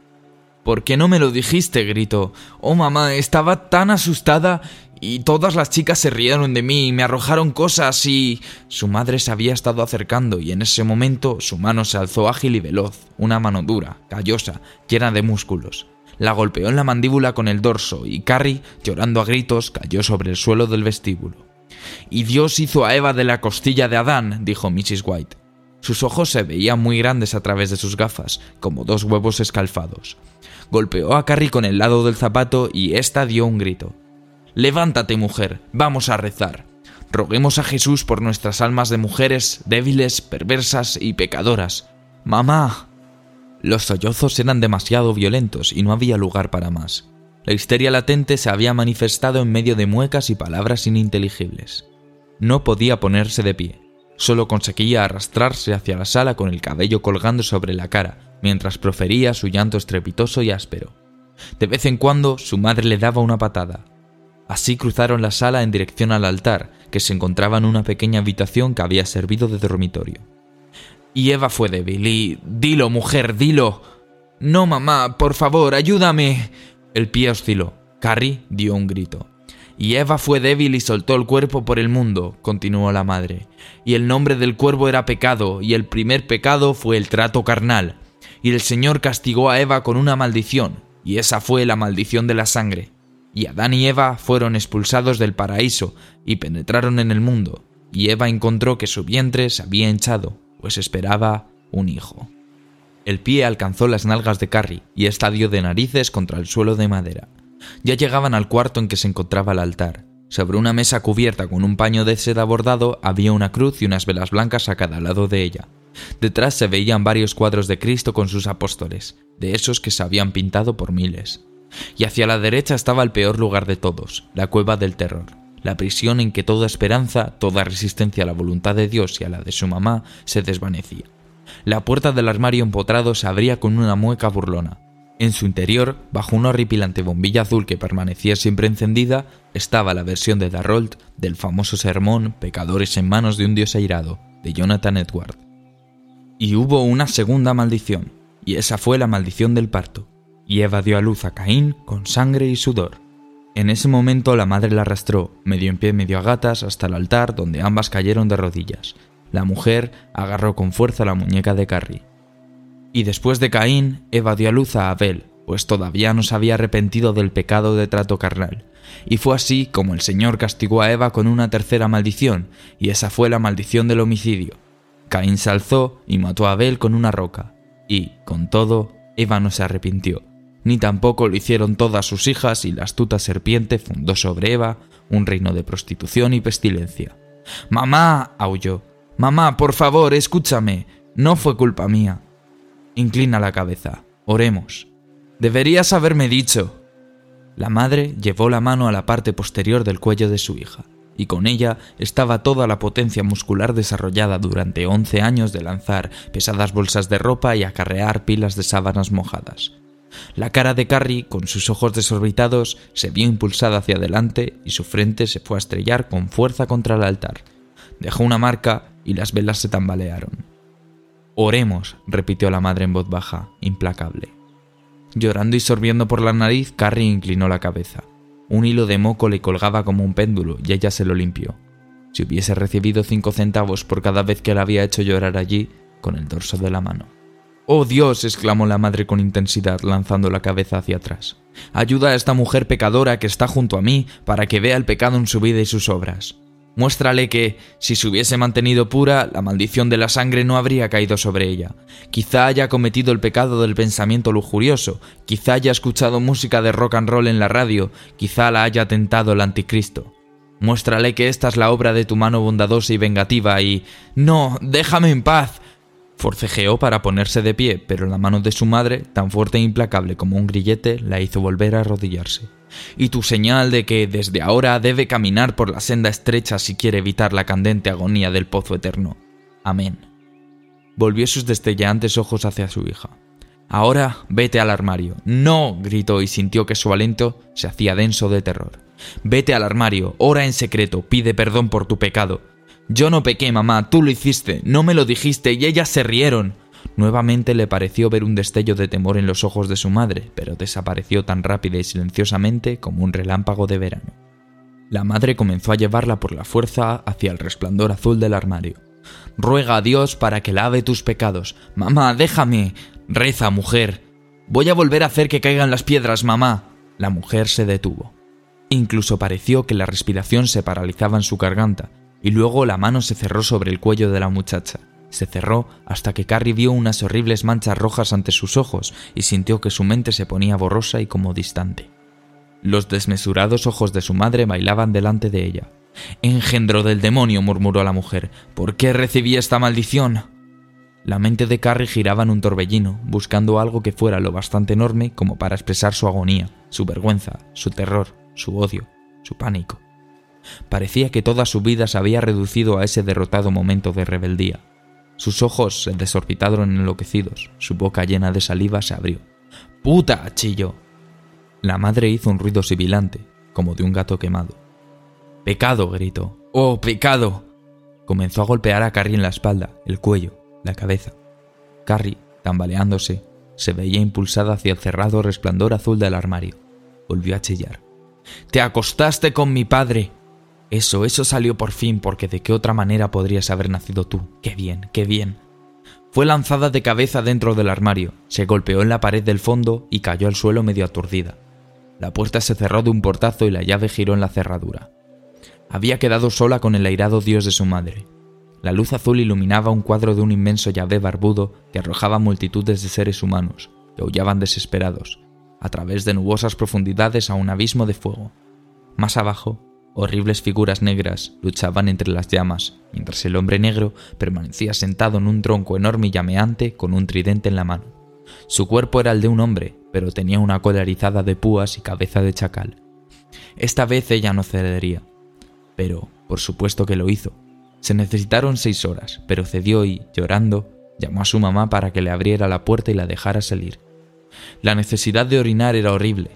[SPEAKER 1] ¿Por qué no me lo dijiste? gritó. Oh mamá, estaba tan asustada y todas las chicas se rieron de mí y me arrojaron cosas y... Su madre se había estado acercando y en ese momento su mano se alzó ágil y veloz, una mano dura, callosa, llena de músculos. La golpeó en la mandíbula con el dorso y Carrie, llorando a gritos, cayó sobre el suelo del vestíbulo. Y Dios hizo a Eva de la costilla de Adán, dijo Mrs. White. Sus ojos se veían muy grandes a través de sus gafas, como dos huevos escalfados. Golpeó a Carrie con el lado del zapato y ésta dio un grito. Levántate, mujer, vamos a rezar. Roguemos a Jesús por nuestras almas de mujeres débiles, perversas y pecadoras. Mamá. Los sollozos eran demasiado violentos y no había lugar para más. La histeria latente se había manifestado en medio de muecas y palabras ininteligibles. No podía ponerse de pie. Solo conseguía arrastrarse hacia la sala con el cabello colgando sobre la cara, mientras profería su llanto estrepitoso y áspero. De vez en cuando su madre le daba una patada. Así cruzaron la sala en dirección al altar, que se encontraba en una pequeña habitación que había servido de dormitorio. Y Eva fue débil y... Dilo, mujer, dilo. No, mamá, por favor, ayúdame. El pie osciló. Carrie dio un grito. Y Eva fue débil y soltó el cuerpo por el mundo, continuó la madre. Y el nombre del cuervo era pecado, y el primer pecado fue el trato carnal. Y el Señor castigó a Eva con una maldición, y esa fue la maldición de la sangre. Y Adán y Eva fueron expulsados del paraíso y penetraron en el mundo, y Eva encontró que su vientre se había hinchado, pues esperaba un hijo. El pie alcanzó las nalgas de Carrie y estadio de narices contra el suelo de madera. Ya llegaban al cuarto en que se encontraba el altar. Sobre una mesa cubierta con un paño de seda bordado había una cruz y unas velas blancas a cada lado de ella. Detrás se veían varios cuadros de Cristo con sus apóstoles, de esos que se habían pintado por miles. Y hacia la derecha estaba el peor lugar de todos, la cueva del terror, la prisión en que toda esperanza, toda resistencia a la voluntad de Dios y a la de su mamá se desvanecía. La puerta del armario empotrado se abría con una mueca burlona, en su interior, bajo una horripilante bombilla azul que permanecía siempre encendida, estaba la versión de Darrold del famoso sermón Pecadores en manos de un dios airado, de Jonathan Edward. Y hubo una segunda maldición, y esa fue la maldición del parto. Y Eva dio a luz a Caín con sangre y sudor. En ese momento la madre la arrastró, medio en pie, medio a gatas, hasta el altar donde ambas cayeron de rodillas. La mujer agarró con fuerza la muñeca de Carrie. Y después de Caín, Eva dio a luz a Abel, pues todavía no se había arrepentido del pecado de trato carnal. Y fue así como el Señor castigó a Eva con una tercera maldición, y esa fue la maldición del homicidio. Caín se alzó y mató a Abel con una roca, y, con todo, Eva no se arrepintió. Ni tampoco lo hicieron todas sus hijas y la astuta serpiente fundó sobre Eva un reino de prostitución y pestilencia. Mamá, aulló. Mamá, por favor, escúchame. No fue culpa mía. Inclina la cabeza. Oremos. Deberías haberme dicho. La madre llevó la mano a la parte posterior del cuello de su hija, y con ella estaba toda la potencia muscular desarrollada durante once años de lanzar pesadas bolsas de ropa y acarrear pilas de sábanas mojadas. La cara de Carrie, con sus ojos desorbitados, se vio impulsada hacia adelante y su frente se fue a estrellar con fuerza contra el altar. Dejó una marca y las velas se tambalearon. Oremos, repitió la madre en voz baja, implacable. Llorando y sorbiendo por la nariz, Carrie inclinó la cabeza. Un hilo de moco le colgaba como un péndulo y ella se lo limpió. Si hubiese recibido cinco centavos por cada vez que la había hecho llorar allí, con el dorso de la mano. ¡Oh Dios! exclamó la madre con intensidad, lanzando la cabeza hacia atrás. Ayuda a esta mujer pecadora que está junto a mí para que vea el pecado en su vida y sus obras. Muéstrale que, si se hubiese mantenido pura, la maldición de la sangre no habría caído sobre ella. Quizá haya cometido el pecado del pensamiento lujurioso, quizá haya escuchado música de rock and roll en la radio, quizá la haya tentado el anticristo. Muéstrale que esta es la obra de tu mano bondadosa y vengativa y... No, déjame en paz. Forcejeó para ponerse de pie, pero la mano de su madre, tan fuerte e implacable como un grillete, la hizo volver a arrodillarse. Y tu señal de que desde ahora debe caminar por la senda estrecha si quiere evitar la candente agonía del pozo eterno. Amén. Volvió sus destellantes ojos hacia su hija. Ahora vete al armario. No, gritó y sintió que su aliento se hacía denso de terror. Vete al armario, ora en secreto, pide perdón por tu pecado. Yo no pequé, mamá, tú lo hiciste, no me lo dijiste y ellas se rieron. Nuevamente le pareció ver un destello de temor en los ojos de su madre, pero desapareció tan rápida y silenciosamente como un relámpago de verano. La madre comenzó a llevarla por la fuerza hacia el resplandor azul del armario. Ruega a Dios para que lave tus pecados. Mamá, déjame. Reza, mujer. Voy a volver a hacer que caigan las piedras, mamá. La mujer se detuvo. Incluso pareció que la respiración se paralizaba en su garganta, y luego la mano se cerró sobre el cuello de la muchacha. Se cerró hasta que Carrie vio unas horribles manchas rojas ante sus ojos y sintió que su mente se ponía borrosa y como distante. Los desmesurados ojos de su madre bailaban delante de ella. Engendro del demonio, murmuró la mujer. ¿Por qué recibí esta maldición? La mente de Carrie giraba en un torbellino, buscando algo que fuera lo bastante enorme como para expresar su agonía, su vergüenza, su terror, su odio, su pánico. Parecía que toda su vida se había reducido a ese derrotado momento de rebeldía. Sus ojos se desorbitaron enloquecidos, su boca llena de saliva se abrió. ¡Puta! chilló. La madre hizo un ruido sibilante, como de un gato quemado. ¡Pecado! gritó. ¡Oh, pecado! Comenzó a golpear a Carrie en la espalda, el cuello, la cabeza. Carrie, tambaleándose, se veía impulsada hacia el cerrado resplandor azul del armario. Volvió a chillar. Te acostaste con mi padre. Eso, eso salió por fin, porque de qué otra manera podrías haber nacido tú. Qué bien, qué bien. Fue lanzada de cabeza dentro del armario, se golpeó en la pared del fondo y cayó al suelo medio aturdida. La puerta se cerró de un portazo y la llave giró en la cerradura. Había quedado sola con el airado dios de su madre. La luz azul iluminaba un cuadro de un inmenso llave barbudo que arrojaba multitudes de seres humanos, que aullaban desesperados, a través de nubosas profundidades a un abismo de fuego. Más abajo, Horribles figuras negras luchaban entre las llamas, mientras el hombre negro permanecía sentado en un tronco enorme y llameante con un tridente en la mano. Su cuerpo era el de un hombre, pero tenía una cola erizada de púas y cabeza de chacal. Esta vez ella no cedería. Pero, por supuesto que lo hizo. Se necesitaron seis horas, pero cedió y, llorando, llamó a su mamá para que le abriera la puerta y la dejara salir. La necesidad de orinar era horrible,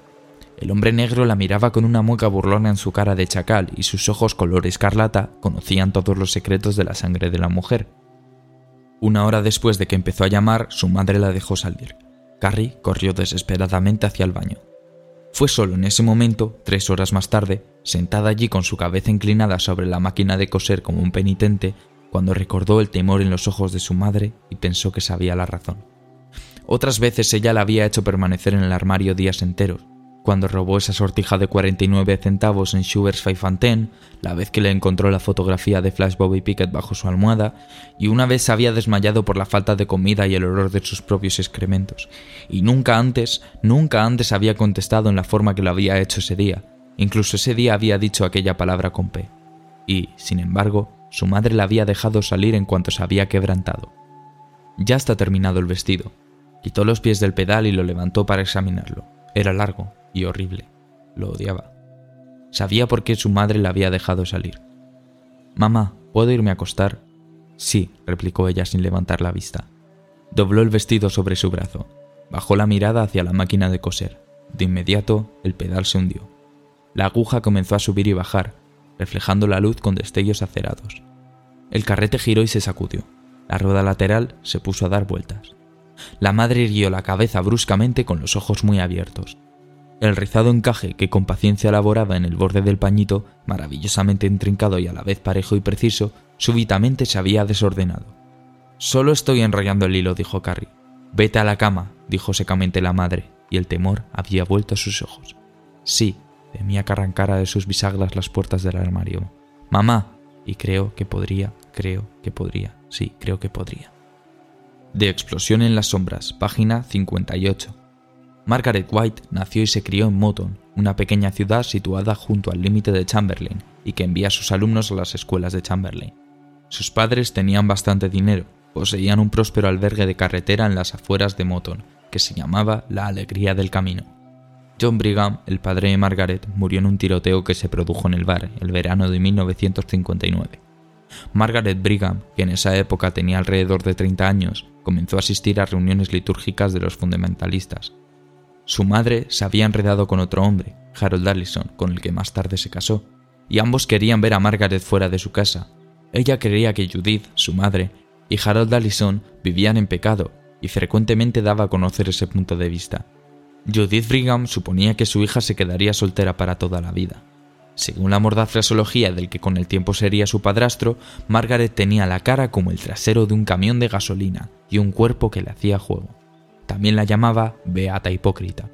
[SPEAKER 1] el hombre negro la miraba con una mueca burlona en su cara de chacal y sus ojos color escarlata conocían todos los secretos de la sangre de la mujer. Una hora después de que empezó a llamar, su madre la dejó salir. Carrie corrió desesperadamente hacia el baño. Fue solo en ese momento, tres horas más tarde, sentada allí con su cabeza inclinada sobre la máquina de coser como un penitente, cuando recordó el temor en los ojos de su madre y pensó que sabía la razón. Otras veces ella la había hecho permanecer en el armario días enteros, cuando robó esa sortija de 49 centavos en Schubert's Five and la vez que le encontró la fotografía de Flash Bobby Pickett bajo su almohada, y una vez se había desmayado por la falta de comida y el olor de sus propios excrementos. Y nunca antes, nunca antes había contestado en la forma que lo había hecho ese día. Incluso ese día había dicho aquella palabra con P. Y, sin embargo, su madre la había dejado salir en cuanto se había quebrantado. Ya está terminado el vestido. Quitó los pies del pedal y lo levantó para examinarlo. Era largo y horrible. Lo odiaba. Sabía por qué su madre la había dejado salir. Mamá, ¿puedo irme a acostar? Sí, replicó ella sin levantar la vista. Dobló el vestido sobre su brazo. Bajó la mirada hacia la máquina de coser. De inmediato, el pedal se hundió. La aguja comenzó a subir y bajar, reflejando la luz con destellos acerados. El carrete giró y se sacudió. La rueda lateral se puso a dar vueltas. La madre irguió la cabeza bruscamente con los ojos muy abiertos. El rizado encaje que con paciencia elaboraba en el borde del pañito, maravillosamente intrincado y a la vez parejo y preciso, súbitamente se había desordenado. Solo estoy enrollando el hilo, dijo Carrie. Vete a la cama, dijo secamente la madre, y el temor había vuelto a sus ojos. Sí, temía que arrancara de sus bisagras las puertas del armario. Mamá, y creo que podría, creo que podría, sí, creo que podría. De Explosión en las Sombras, página 58. Margaret White nació y se crió en Moton, una pequeña ciudad situada junto al límite de Chamberlain y que envía a sus alumnos a las escuelas de Chamberlain. Sus padres tenían bastante dinero, poseían un próspero albergue de carretera en las afueras de Moton, que se llamaba La Alegría del Camino. John Brigham, el padre de Margaret, murió en un tiroteo que se produjo en el bar el verano de 1959. Margaret Brigham, que en esa época tenía alrededor de 30 años, comenzó a asistir a reuniones litúrgicas de los fundamentalistas. Su madre se había enredado con otro hombre, Harold Allison, con el que más tarde se casó, y ambos querían ver a Margaret fuera de su casa. Ella creía que Judith, su madre, y Harold Allison vivían en pecado, y frecuentemente daba a conocer ese punto de vista. Judith Brigham suponía que su hija se quedaría soltera para toda la vida. Según la mordaz fraseología del que con el tiempo sería su padrastro, Margaret tenía la cara como el trasero de un camión de gasolina y un cuerpo que le hacía juego. También la llamaba Beata Hipócrita.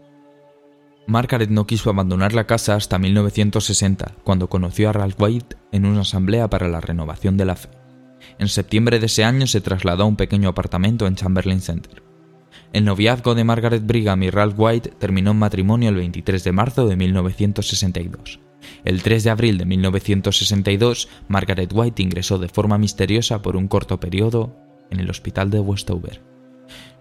[SPEAKER 1] Margaret no quiso abandonar la casa hasta 1960, cuando conoció a Ralph White en una asamblea para la renovación de la fe. En septiembre de ese año se trasladó a un pequeño apartamento en Chamberlain Center. El noviazgo de Margaret Brigham y Ralph White terminó en matrimonio el 23 de marzo de 1962. El 3 de abril de 1962, Margaret White ingresó de forma misteriosa por un corto periodo en el hospital de Westover.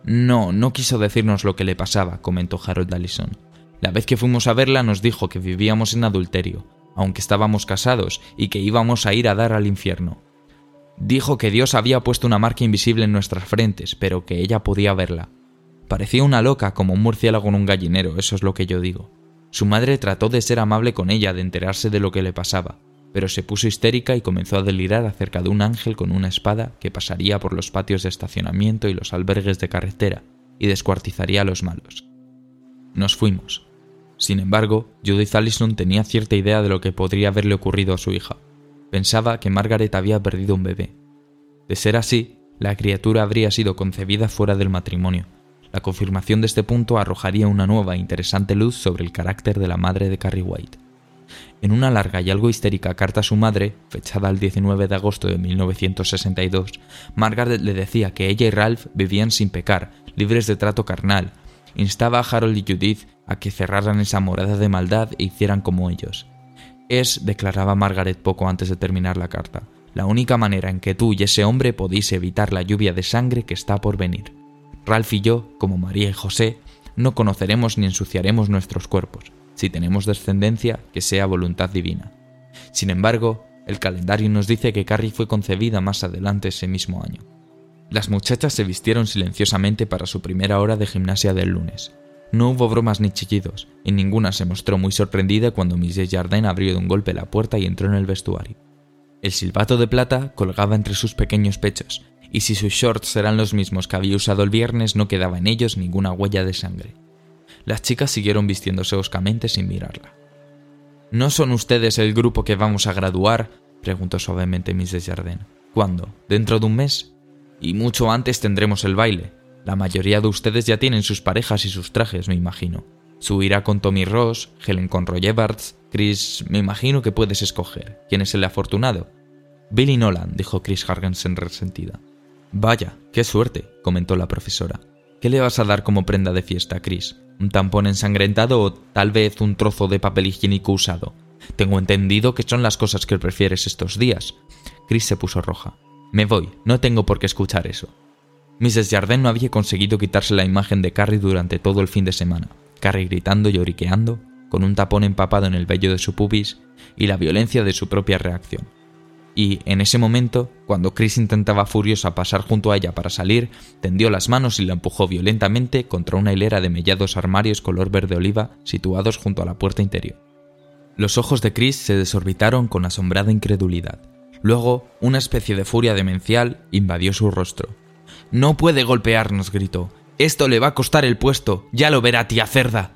[SPEAKER 1] No, no quiso decirnos lo que le pasaba, comentó Harold Allison. La vez que fuimos a verla nos dijo que vivíamos en adulterio, aunque estábamos casados y que íbamos a ir a dar al infierno. Dijo que Dios había puesto una marca invisible en nuestras frentes, pero que ella podía verla. Parecía una loca, como un murciélago en un gallinero, eso es lo que yo digo. Su madre trató de ser amable con ella, de enterarse de lo que le pasaba, pero se puso histérica y comenzó a delirar acerca de un ángel con una espada que pasaría por los patios de estacionamiento y los albergues de carretera y descuartizaría a los malos. Nos fuimos. Sin embargo, Judith Allison tenía cierta idea de lo que podría haberle ocurrido a su hija. Pensaba que Margaret había perdido un bebé. De ser así, la criatura habría sido concebida fuera del matrimonio, la confirmación de este punto arrojaría una nueva e interesante luz sobre el carácter de la madre de Carrie White. En una larga y algo histérica carta a su madre, fechada el 19 de agosto de 1962, Margaret le decía que ella y Ralph vivían sin pecar, libres de trato carnal. Instaba a Harold y Judith a que cerraran esa morada de maldad e hicieran como ellos. Es, declaraba Margaret poco antes de terminar la carta, la única manera en que tú y ese hombre podéis evitar la lluvia de sangre que está por venir. Ralph y yo, como María y José, no conoceremos ni ensuciaremos nuestros cuerpos, si tenemos descendencia que sea voluntad divina. Sin embargo, el calendario nos dice que Carrie fue concebida más adelante ese mismo año. Las muchachas se vistieron silenciosamente para su primera hora de gimnasia del lunes. No hubo bromas ni chillidos, y ninguna se mostró muy sorprendida cuando Miss Jardin abrió de un golpe la puerta y entró en el vestuario. El silbato de plata colgaba entre sus pequeños pechos, y si sus shorts eran los mismos que había usado el viernes no quedaba en ellos ninguna huella de sangre. Las chicas siguieron vistiéndose oscamente sin mirarla. ¿No son ustedes el grupo que vamos a graduar? preguntó suavemente Miss Desjardins. ¿Cuándo? ¿Dentro de un mes? Y mucho antes tendremos el baile. La mayoría de ustedes ya tienen sus parejas y sus trajes, me imagino. Su irá con Tommy Ross, Helen con Roy Evarts. Chris, me imagino que puedes escoger. ¿Quién es el afortunado? Billy Nolan, dijo Chris Hargensen resentida. Vaya, qué suerte, comentó la profesora. ¿Qué le vas a dar como prenda de fiesta, Chris? ¿Un tampón ensangrentado o tal vez un trozo de papel higiénico usado? Tengo entendido que son las cosas que prefieres estos días. Chris se puso roja. Me voy, no tengo por qué escuchar eso. Mrs. Jardine no había conseguido quitarse la imagen de Carrie durante todo el fin de semana. Carrie gritando y lloriqueando, con un tapón empapado en el vello de su pubis y la violencia de su propia reacción. Y, en ese momento, cuando Chris intentaba furiosa pasar junto a ella para salir, tendió las manos y la empujó violentamente contra una hilera de mellados armarios color verde oliva situados junto a la puerta interior. Los ojos de Chris se desorbitaron con asombrada incredulidad. Luego, una especie de furia demencial invadió su rostro. No puede golpearnos, gritó. Esto le va a costar el puesto. Ya lo verá, tía cerda.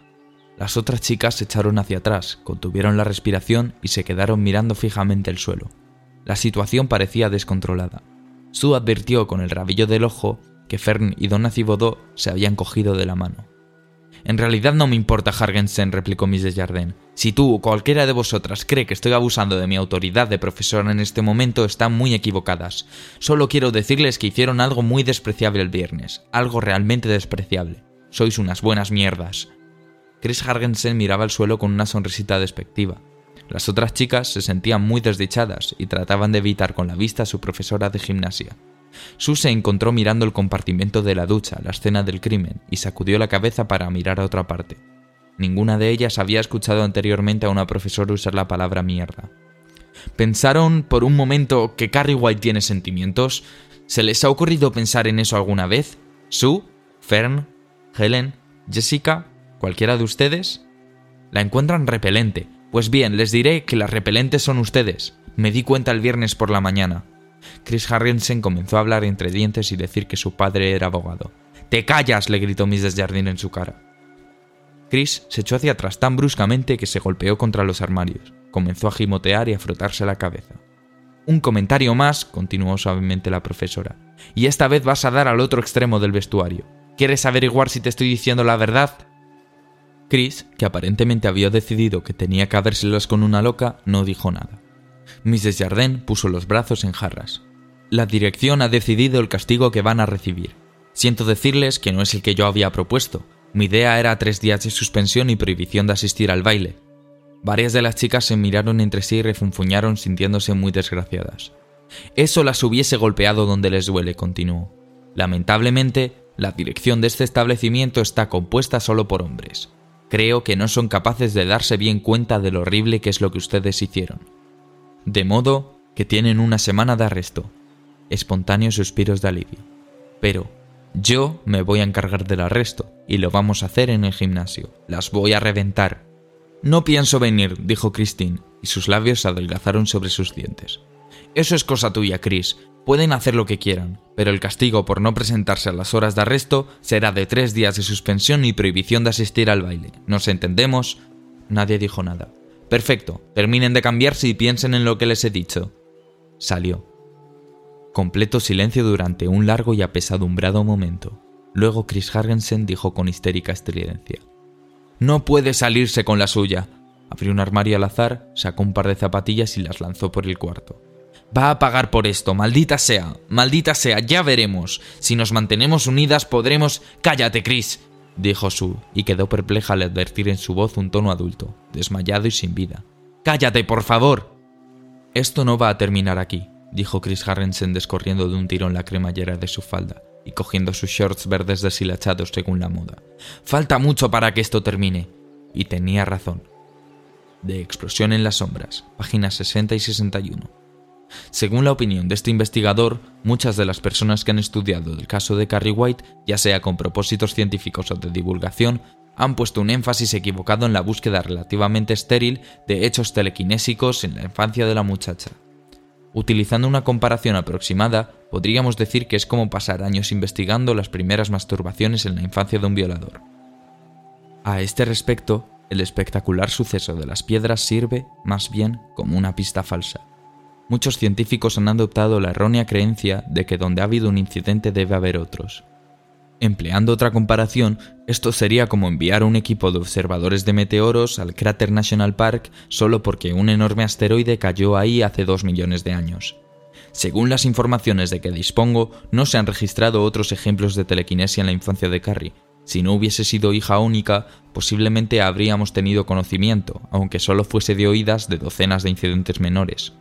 [SPEAKER 1] Las otras chicas se echaron hacia atrás, contuvieron la respiración y se quedaron mirando fijamente el suelo. La situación parecía descontrolada. Sue advirtió con el rabillo del ojo que Fern y Donna Cibodó se habían cogido de la mano. En realidad no me importa, Hargensen, replicó Mrs. Jardine. Si tú o cualquiera de vosotras cree que estoy abusando de mi autoridad de profesora en este momento, están muy equivocadas. Solo quiero decirles que hicieron algo muy despreciable el viernes, algo realmente despreciable. Sois unas buenas mierdas. Chris Hargensen miraba al suelo con una sonrisita despectiva. Las otras chicas se sentían muy desdichadas y trataban de evitar con la vista a su profesora de gimnasia. Sue se encontró mirando el compartimento de la ducha, la escena del crimen, y sacudió la cabeza para mirar a otra parte. Ninguna de ellas había escuchado anteriormente a una profesora usar la palabra mierda. ¿Pensaron por un momento que Carrie White tiene sentimientos? ¿Se les ha ocurrido pensar en eso alguna vez? ¿Sue? ¿Fern? ¿Helen? ¿Jessica? ¿Cualquiera de ustedes? La encuentran repelente. Pues bien, les diré que las repelentes son ustedes. Me di cuenta el viernes por la mañana. Chris Hargensen comenzó a hablar entre dientes y decir que su padre era abogado. ¡Te callas! le gritó Mrs. Jardine en su cara. Chris se echó hacia atrás tan bruscamente que se golpeó contra los armarios. Comenzó a gimotear y a frotarse la cabeza. Un comentario más, continuó suavemente la profesora, y esta vez vas a dar al otro extremo del vestuario. ¿Quieres averiguar si te estoy diciendo la verdad? Chris, que aparentemente había decidido que tenía que habérselas con una loca, no dijo nada. Mrs. Jardine puso los brazos en jarras. La dirección ha decidido el castigo que van a recibir. Siento decirles que no es el que yo había propuesto. Mi idea era tres días de suspensión y prohibición de asistir al baile. Varias de las chicas se miraron entre sí y refunfuñaron sintiéndose muy desgraciadas. Eso las hubiese golpeado donde les duele, continuó. Lamentablemente, la dirección de este establecimiento está compuesta solo por hombres. Creo que no son capaces de darse bien cuenta de lo horrible que es lo que ustedes hicieron. De modo que tienen una semana de arresto. Espontáneos suspiros de alivio. Pero yo me voy a encargar del arresto, y lo vamos a hacer en el gimnasio. Las voy a reventar. No pienso venir, dijo Christine, y sus labios se adelgazaron sobre sus dientes. Eso es cosa tuya, Chris. Pueden hacer lo que quieran, pero el castigo por no presentarse a las horas de arresto será de tres días de suspensión y prohibición de asistir al baile. ¿Nos entendemos? Nadie dijo nada. Perfecto, terminen de cambiarse y piensen en lo que les he dicho. Salió. Completo silencio durante un largo y apesadumbrado momento. Luego Chris Hargensen dijo con histérica estridencia. No puede salirse con la suya. Abrió un armario al azar, sacó un par de zapatillas y las lanzó por el cuarto. Va a pagar por esto, maldita sea, maldita sea, ya veremos. Si nos mantenemos unidas podremos... Cállate, Chris dijo Sue, y quedó perpleja al advertir en su voz un tono adulto, desmayado y sin vida. ¡Cállate, por favor! Esto no va a terminar aquí, dijo Chris Harrensen descorriendo de un tirón la cremallera de su falda y cogiendo sus shorts verdes deshilachados según la moda. Falta mucho para que esto termine. Y tenía razón. De Explosión en las Sombras, páginas 60 y 61. Según la opinión de este investigador, muchas de las personas que han estudiado el caso de Carrie White, ya sea con propósitos científicos o de divulgación, han puesto un énfasis equivocado en la búsqueda relativamente estéril de hechos telequinésicos en la infancia de la muchacha. Utilizando una comparación aproximada, podríamos decir que es como pasar años investigando las primeras masturbaciones en la infancia de un violador. A este respecto, el espectacular suceso de las piedras sirve, más bien, como una pista falsa muchos científicos han adoptado la errónea creencia de que donde ha habido un incidente debe haber otros. Empleando otra comparación, esto sería como enviar un equipo de observadores de meteoros al cráter National Park solo porque un enorme asteroide cayó ahí hace dos millones de años. Según las informaciones de que dispongo, no se han registrado otros ejemplos de telequinesia en la infancia de Carrie. Si no hubiese sido hija única, posiblemente habríamos tenido conocimiento, aunque solo fuese de oídas, de docenas de incidentes menores.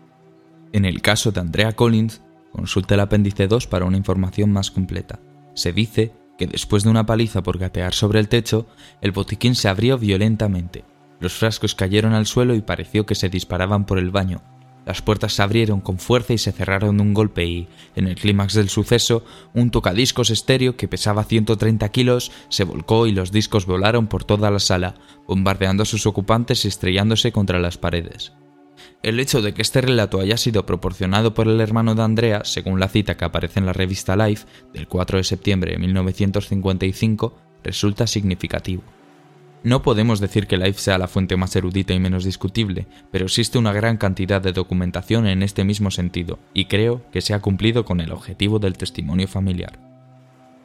[SPEAKER 1] En el caso de Andrea Collins, consulte el apéndice 2 para una información más completa. Se dice que después de una paliza por gatear sobre el techo, el botiquín se abrió violentamente. Los frascos cayeron al suelo y pareció que se disparaban por el baño. Las puertas se abrieron con fuerza y se cerraron de un golpe y, en el clímax del suceso, un tocadiscos estéreo que pesaba 130 kilos se volcó y los discos volaron por toda la sala, bombardeando a sus ocupantes y estrellándose contra las paredes. El hecho de que este relato haya sido proporcionado por el hermano de Andrea, según la cita que aparece en la revista Life del 4 de septiembre de 1955, resulta significativo. No podemos decir que Life sea la fuente más erudita y menos discutible, pero existe una gran cantidad de documentación en este mismo sentido, y creo que se ha cumplido con el objetivo del testimonio familiar.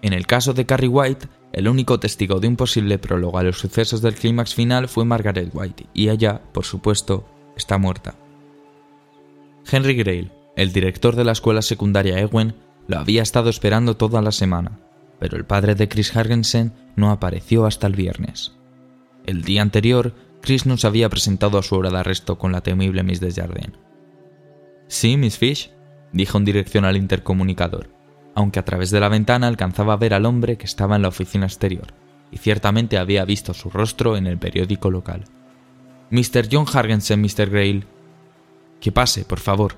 [SPEAKER 1] En el caso de Carrie White, el único testigo de un posible prólogo a los sucesos del clímax final fue Margaret White, y ella, por supuesto, está muerta. Henry Grail, el director de la escuela secundaria Ewen, lo había estado esperando toda la semana, pero el padre de Chris Hargensen no apareció hasta el viernes. El día anterior, Chris nos había presentado a su hora de arresto con la temible Miss Desjardins. Sí, Miss Fish, dijo en dirección al intercomunicador, aunque a través de la ventana alcanzaba a ver al hombre que estaba en la oficina exterior, y ciertamente había visto su rostro en el periódico local. Mr. John Hargensen, Mr. Grail. Que pase, por favor.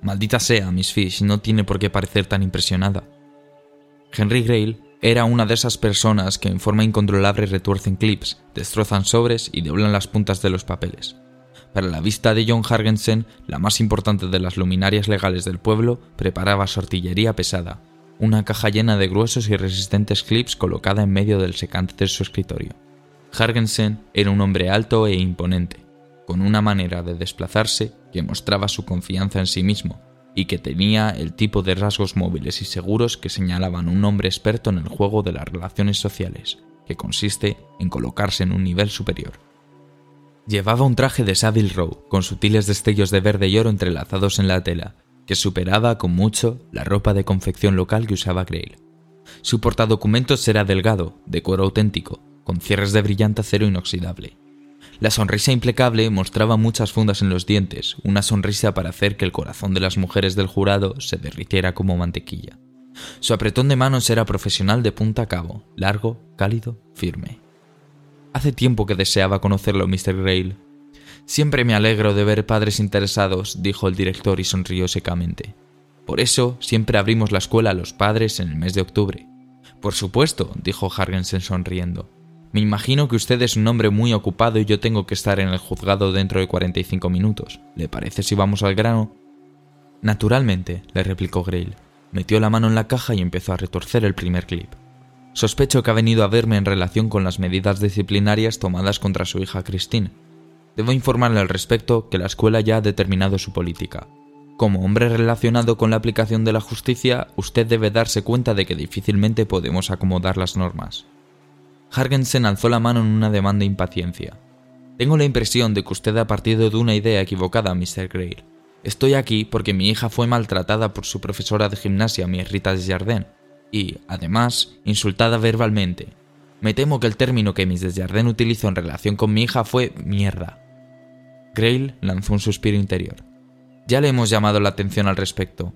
[SPEAKER 1] Maldita sea, Miss Fish, no tiene por qué parecer tan impresionada. Henry Grail era una de esas personas que en forma incontrolable retuercen clips, destrozan sobres y doblan las puntas de los papeles. Para la vista de John Hargensen, la más importante de las luminarias legales del pueblo preparaba su artillería pesada, una caja llena de gruesos y resistentes clips colocada en medio del secante de su escritorio. Hargensen era un hombre alto e imponente, con una manera de desplazarse que mostraba su confianza en sí mismo y que tenía el tipo de rasgos móviles y seguros que señalaban un hombre experto en el juego de las relaciones sociales, que consiste en colocarse en un nivel superior. Llevaba un traje de Savile Row, con sutiles destellos de verde y oro entrelazados en la tela, que superaba con mucho la ropa de confección local que usaba Grail. Su portadocumentos era delgado, de cuero auténtico, con cierres de brillante acero inoxidable. La sonrisa implacable mostraba muchas fundas en los dientes, una sonrisa para hacer que el corazón de las mujeres del jurado se derritiera como mantequilla. Su apretón de manos era profesional de punta a cabo, largo, cálido, firme. Hace tiempo que deseaba conocerlo, Mr. Grail. Siempre me alegro de ver padres interesados, dijo el director y sonrió secamente. Por eso siempre abrimos la escuela a los padres en el mes de octubre. Por supuesto, dijo Hargensen sonriendo. Me imagino que usted es un hombre muy ocupado y yo tengo que estar en el juzgado dentro de 45 minutos. ¿Le parece si vamos al grano? Naturalmente, le replicó Grail. Metió la mano en la caja y empezó a retorcer el primer clip. Sospecho que ha venido a verme en relación con las medidas disciplinarias tomadas contra su hija Christine. Debo informarle al respecto que la escuela ya ha determinado su política. Como hombre relacionado con la aplicación de la justicia, usted debe darse cuenta de que difícilmente podemos acomodar las normas. Hargensen alzó la mano en una demanda de impaciencia. Tengo la impresión de que usted ha partido de una idea equivocada, Mr. Grail. Estoy aquí porque mi hija fue maltratada por su profesora de gimnasia, Miss Rita Desjardins, y, además, insultada verbalmente. Me temo que el término que Miss Desjardins utilizó en relación con mi hija fue mierda. Grail lanzó un suspiro interior. Ya le hemos llamado la atención al respecto.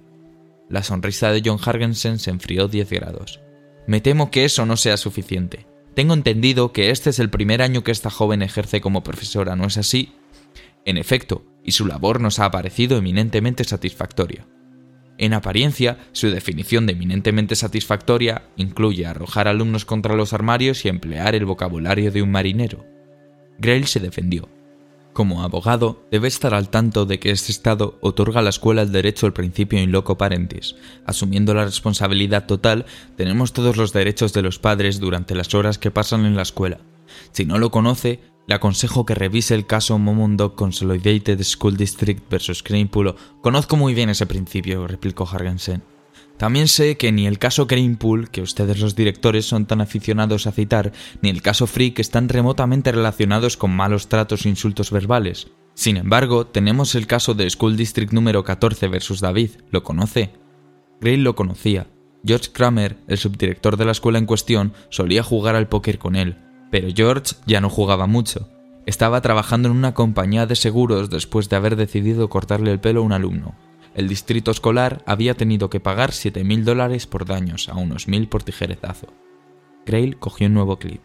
[SPEAKER 1] La sonrisa de John Hargensen se enfrió 10 grados. Me temo que eso no sea suficiente. Tengo entendido que este es el primer año que esta joven ejerce como profesora, ¿no es así? En efecto, y su labor nos ha parecido eminentemente satisfactoria. En apariencia, su definición de eminentemente satisfactoria incluye arrojar alumnos contra los armarios y emplear el vocabulario de un marinero. Grail se defendió. Como abogado, debe estar al tanto de que este Estado otorga a la escuela el derecho al principio in loco parentis. Asumiendo la responsabilidad total, tenemos todos los derechos de los padres durante las horas que pasan en la escuela. Si no lo conoce, le aconsejo que revise el caso Momondog Consolidated School District vs. Cranepool. Conozco muy bien ese principio, replicó Hargensen. También sé que ni el caso Greenpool, que ustedes los directores son tan aficionados a citar, ni el caso Freak están remotamente relacionados con malos tratos e insultos verbales. Sin embargo, tenemos el caso de School District número 14 versus David. ¿Lo conoce? Gray lo conocía. George Kramer, el subdirector de la escuela en cuestión, solía jugar al póker con él, pero George ya no jugaba mucho. Estaba trabajando en una compañía de seguros después de haber decidido cortarle el pelo a un alumno. El distrito escolar había tenido que pagar 7.000 dólares por daños a unos 1.000 por tijeretazo. Grail cogió un nuevo clip.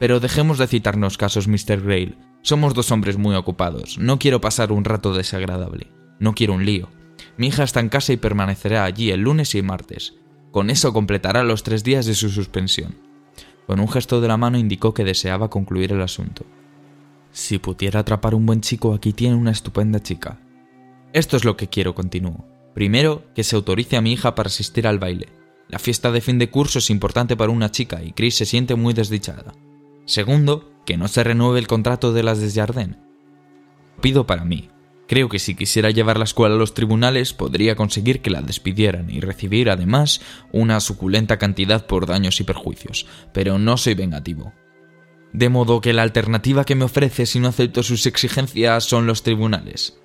[SPEAKER 1] Pero dejemos de citarnos casos, Mr. Grail. Somos dos hombres muy ocupados. No quiero pasar un rato desagradable. No quiero un lío. Mi hija está en casa y permanecerá allí el lunes y martes. Con eso completará los tres días de su suspensión. Con un gesto de la mano indicó que deseaba concluir el asunto. Si pudiera atrapar un buen chico, aquí tiene una estupenda chica. Esto es lo que quiero, continuó. Primero, que se autorice a mi hija para asistir al baile. La fiesta de fin de curso es importante para una chica y Chris se siente muy desdichada. Segundo, que no se renueve el contrato de las Desjardins. Pido para mí. Creo que si quisiera llevar la escuela a los tribunales podría conseguir que la despidieran y recibir además una suculenta cantidad por daños y perjuicios, pero no soy vengativo. De modo que la alternativa que me ofrece si no acepto sus exigencias son los tribunales.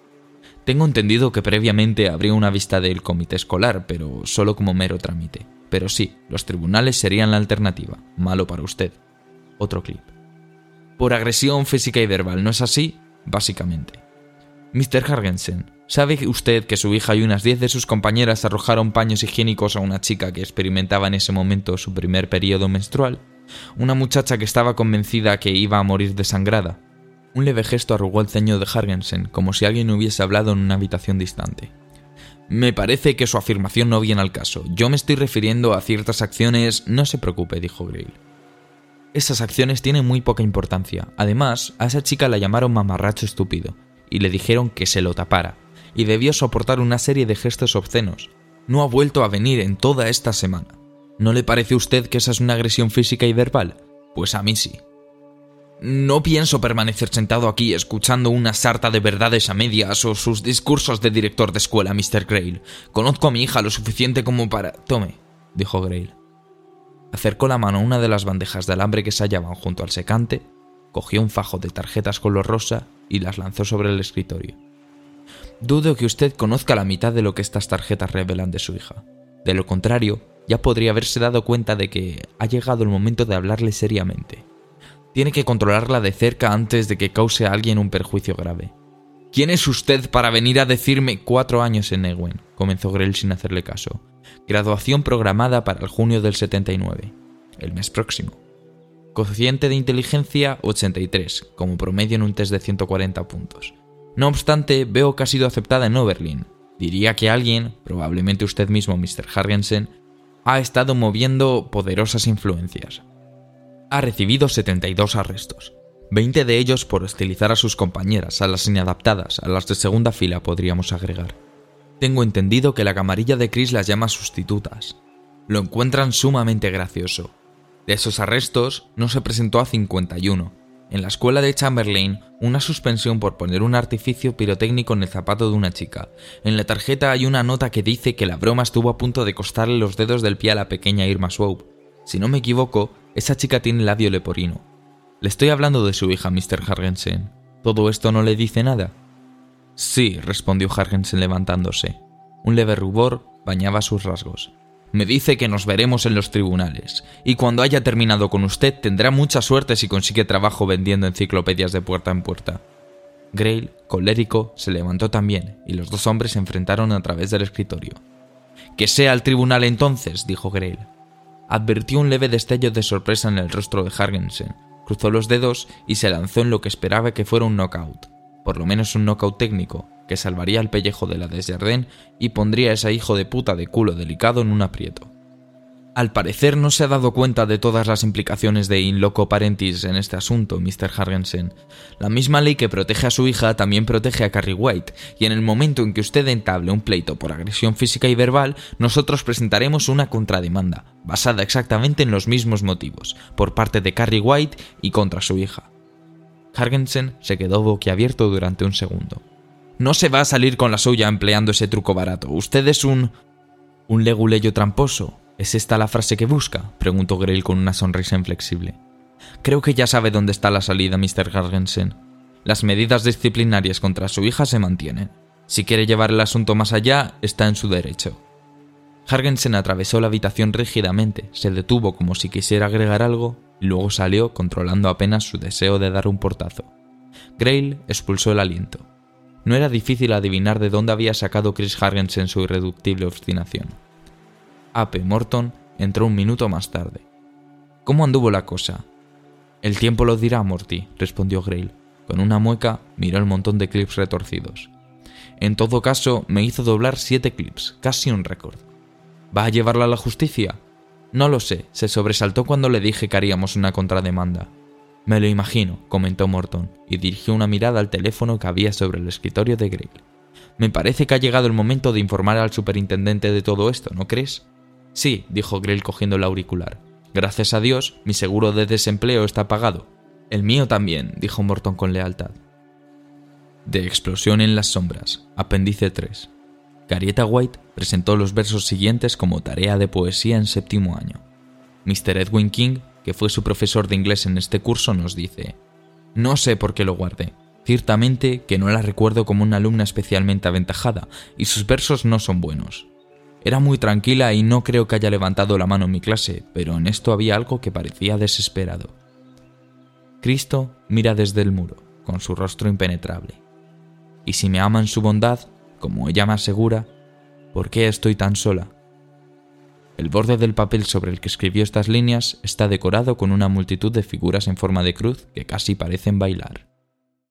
[SPEAKER 1] Tengo entendido que previamente habría una vista del comité escolar, pero solo como mero trámite. Pero sí, los tribunales serían la alternativa. Malo para usted. Otro clip. Por agresión física y verbal, ¿no es así? Básicamente. Mr. Hargensen, ¿sabe usted que su hija y unas 10 de sus compañeras arrojaron paños higiénicos a una chica que experimentaba en ese momento su primer periodo menstrual? una muchacha que estaba convencida que iba a morir desangrada. Un leve gesto arrugó el ceño de Hargensen, como si alguien hubiese hablado en una habitación distante. Me parece que su afirmación no viene al caso. Yo me estoy refiriendo a ciertas acciones. No se preocupe, dijo Grail. Esas acciones tienen muy poca importancia. Además, a esa chica la llamaron mamarracho estúpido, y le dijeron que se lo tapara, y debió soportar una serie de gestos obscenos. No ha vuelto a venir en toda esta semana. ¿No le parece a usted que esa es una agresión física y verbal? Pues a mí sí. No pienso permanecer sentado aquí escuchando una sarta de verdades a medias o sus discursos de director de escuela, Mr. Grail. Conozco a mi hija lo suficiente como para... Tome, dijo Grail. Acercó la mano a una de las bandejas de alambre que se hallaban junto al secante, cogió un fajo de tarjetas color rosa y las lanzó sobre el escritorio. Dudo que usted conozca la mitad de lo que estas tarjetas revelan de su hija. De lo contrario, ya podría haberse dado cuenta de que ha llegado el momento de hablarle seriamente. Tiene que controlarla de cerca antes de que cause a alguien un perjuicio grave. ¿Quién es usted para venir a decirme cuatro años en Ewen? comenzó Grell sin hacerle caso. Graduación programada para el junio del 79, el mes próximo. Cociente de inteligencia 83, como promedio en un test de 140 puntos. No obstante, veo que ha sido aceptada en Oberlin. Diría que alguien, probablemente usted mismo, Mr. Hargensen, ha estado moviendo poderosas influencias. Ha recibido 72 arrestos, 20 de ellos por hostilizar a sus compañeras, a las inadaptadas, a las de segunda fila podríamos agregar. Tengo entendido que la camarilla de Chris las llama sustitutas. Lo encuentran sumamente gracioso. De esos arrestos, no se presentó a 51, en la escuela de Chamberlain una suspensión por poner un artificio pirotécnico en el zapato de una chica. En la tarjeta hay una nota que dice que la broma estuvo a punto de costarle los dedos del pie a la pequeña Irma Swope. Si no me equivoco, esa chica tiene labio leporino. Le estoy hablando de su hija, Mr. Hargensen. ¿Todo esto no le dice nada? Sí, respondió Hargensen levantándose. Un leve rubor bañaba sus rasgos. Me dice que nos veremos en los tribunales, y cuando haya terminado con usted tendrá mucha suerte si consigue trabajo vendiendo enciclopedias de puerta en puerta. Grail, colérico, se levantó también, y los dos hombres se enfrentaron a través del escritorio. Que sea el tribunal entonces, dijo Grail. Advirtió un leve destello de sorpresa en el rostro de Hargensen, cruzó los dedos y se lanzó en lo que esperaba que fuera un knockout, por lo menos un knockout técnico, que salvaría el pellejo de la Desjardins y pondría a ese hijo de puta de culo delicado en un aprieto. Al parecer no se ha dado cuenta de todas las implicaciones de in loco parentis en este asunto, Mr. Hargensen. La misma ley que protege a su hija también protege a Carrie White, y en el momento en que usted entable un pleito por agresión física y verbal, nosotros presentaremos una contrademanda, basada exactamente en los mismos motivos, por parte de Carrie White y contra su hija. Hargensen se quedó boquiabierto durante un segundo. No se va a salir con la suya empleando ese truco barato. Usted es un... ¿Un leguleyo tramposo? ¿Es esta la frase que busca? preguntó Grail con una sonrisa inflexible. Creo que ya sabe dónde está la salida, Mr. Gargensen. Las medidas disciplinarias contra su hija se mantienen. Si quiere llevar el asunto más allá, está en su derecho. Hargensen atravesó la habitación rígidamente, se detuvo como si quisiera agregar algo y luego salió controlando apenas su deseo de dar un portazo. Grail expulsó el aliento. No era difícil adivinar de dónde había sacado Chris Hargensen su irreductible obstinación. Ape Morton entró un minuto más tarde. ¿Cómo anduvo la cosa? El tiempo lo dirá, Morty, respondió Grail. Con una mueca miró el montón de clips retorcidos. En todo caso, me hizo doblar siete clips, casi un récord. ¿Va a llevarla a la justicia? No lo sé, se sobresaltó cuando le dije que haríamos una contrademanda. Me lo imagino, comentó Morton, y dirigió una mirada al teléfono que había sobre el escritorio de Grail. Me parece que ha llegado el momento de informar al superintendente de todo esto, ¿no crees? Sí, dijo Grail cogiendo el auricular. Gracias a Dios, mi seguro de desempleo está pagado. El mío también, dijo Morton con lealtad. De Explosión en las Sombras, apéndice 3. Carieta White presentó los versos siguientes como tarea de poesía en séptimo año. Mr. Edwin King, que fue su profesor de inglés en este curso, nos dice, No sé por qué lo guardé. Ciertamente que no la recuerdo como una alumna especialmente aventajada, y sus versos no son buenos. Era muy tranquila y no creo que haya levantado la mano en mi clase, pero en esto había algo que parecía desesperado. Cristo mira desde el muro, con su rostro impenetrable. Y si me aman su bondad, como ella me asegura, ¿por qué estoy tan sola? El borde del papel sobre el que escribió estas líneas está decorado con una multitud de figuras en forma de cruz que casi parecen bailar.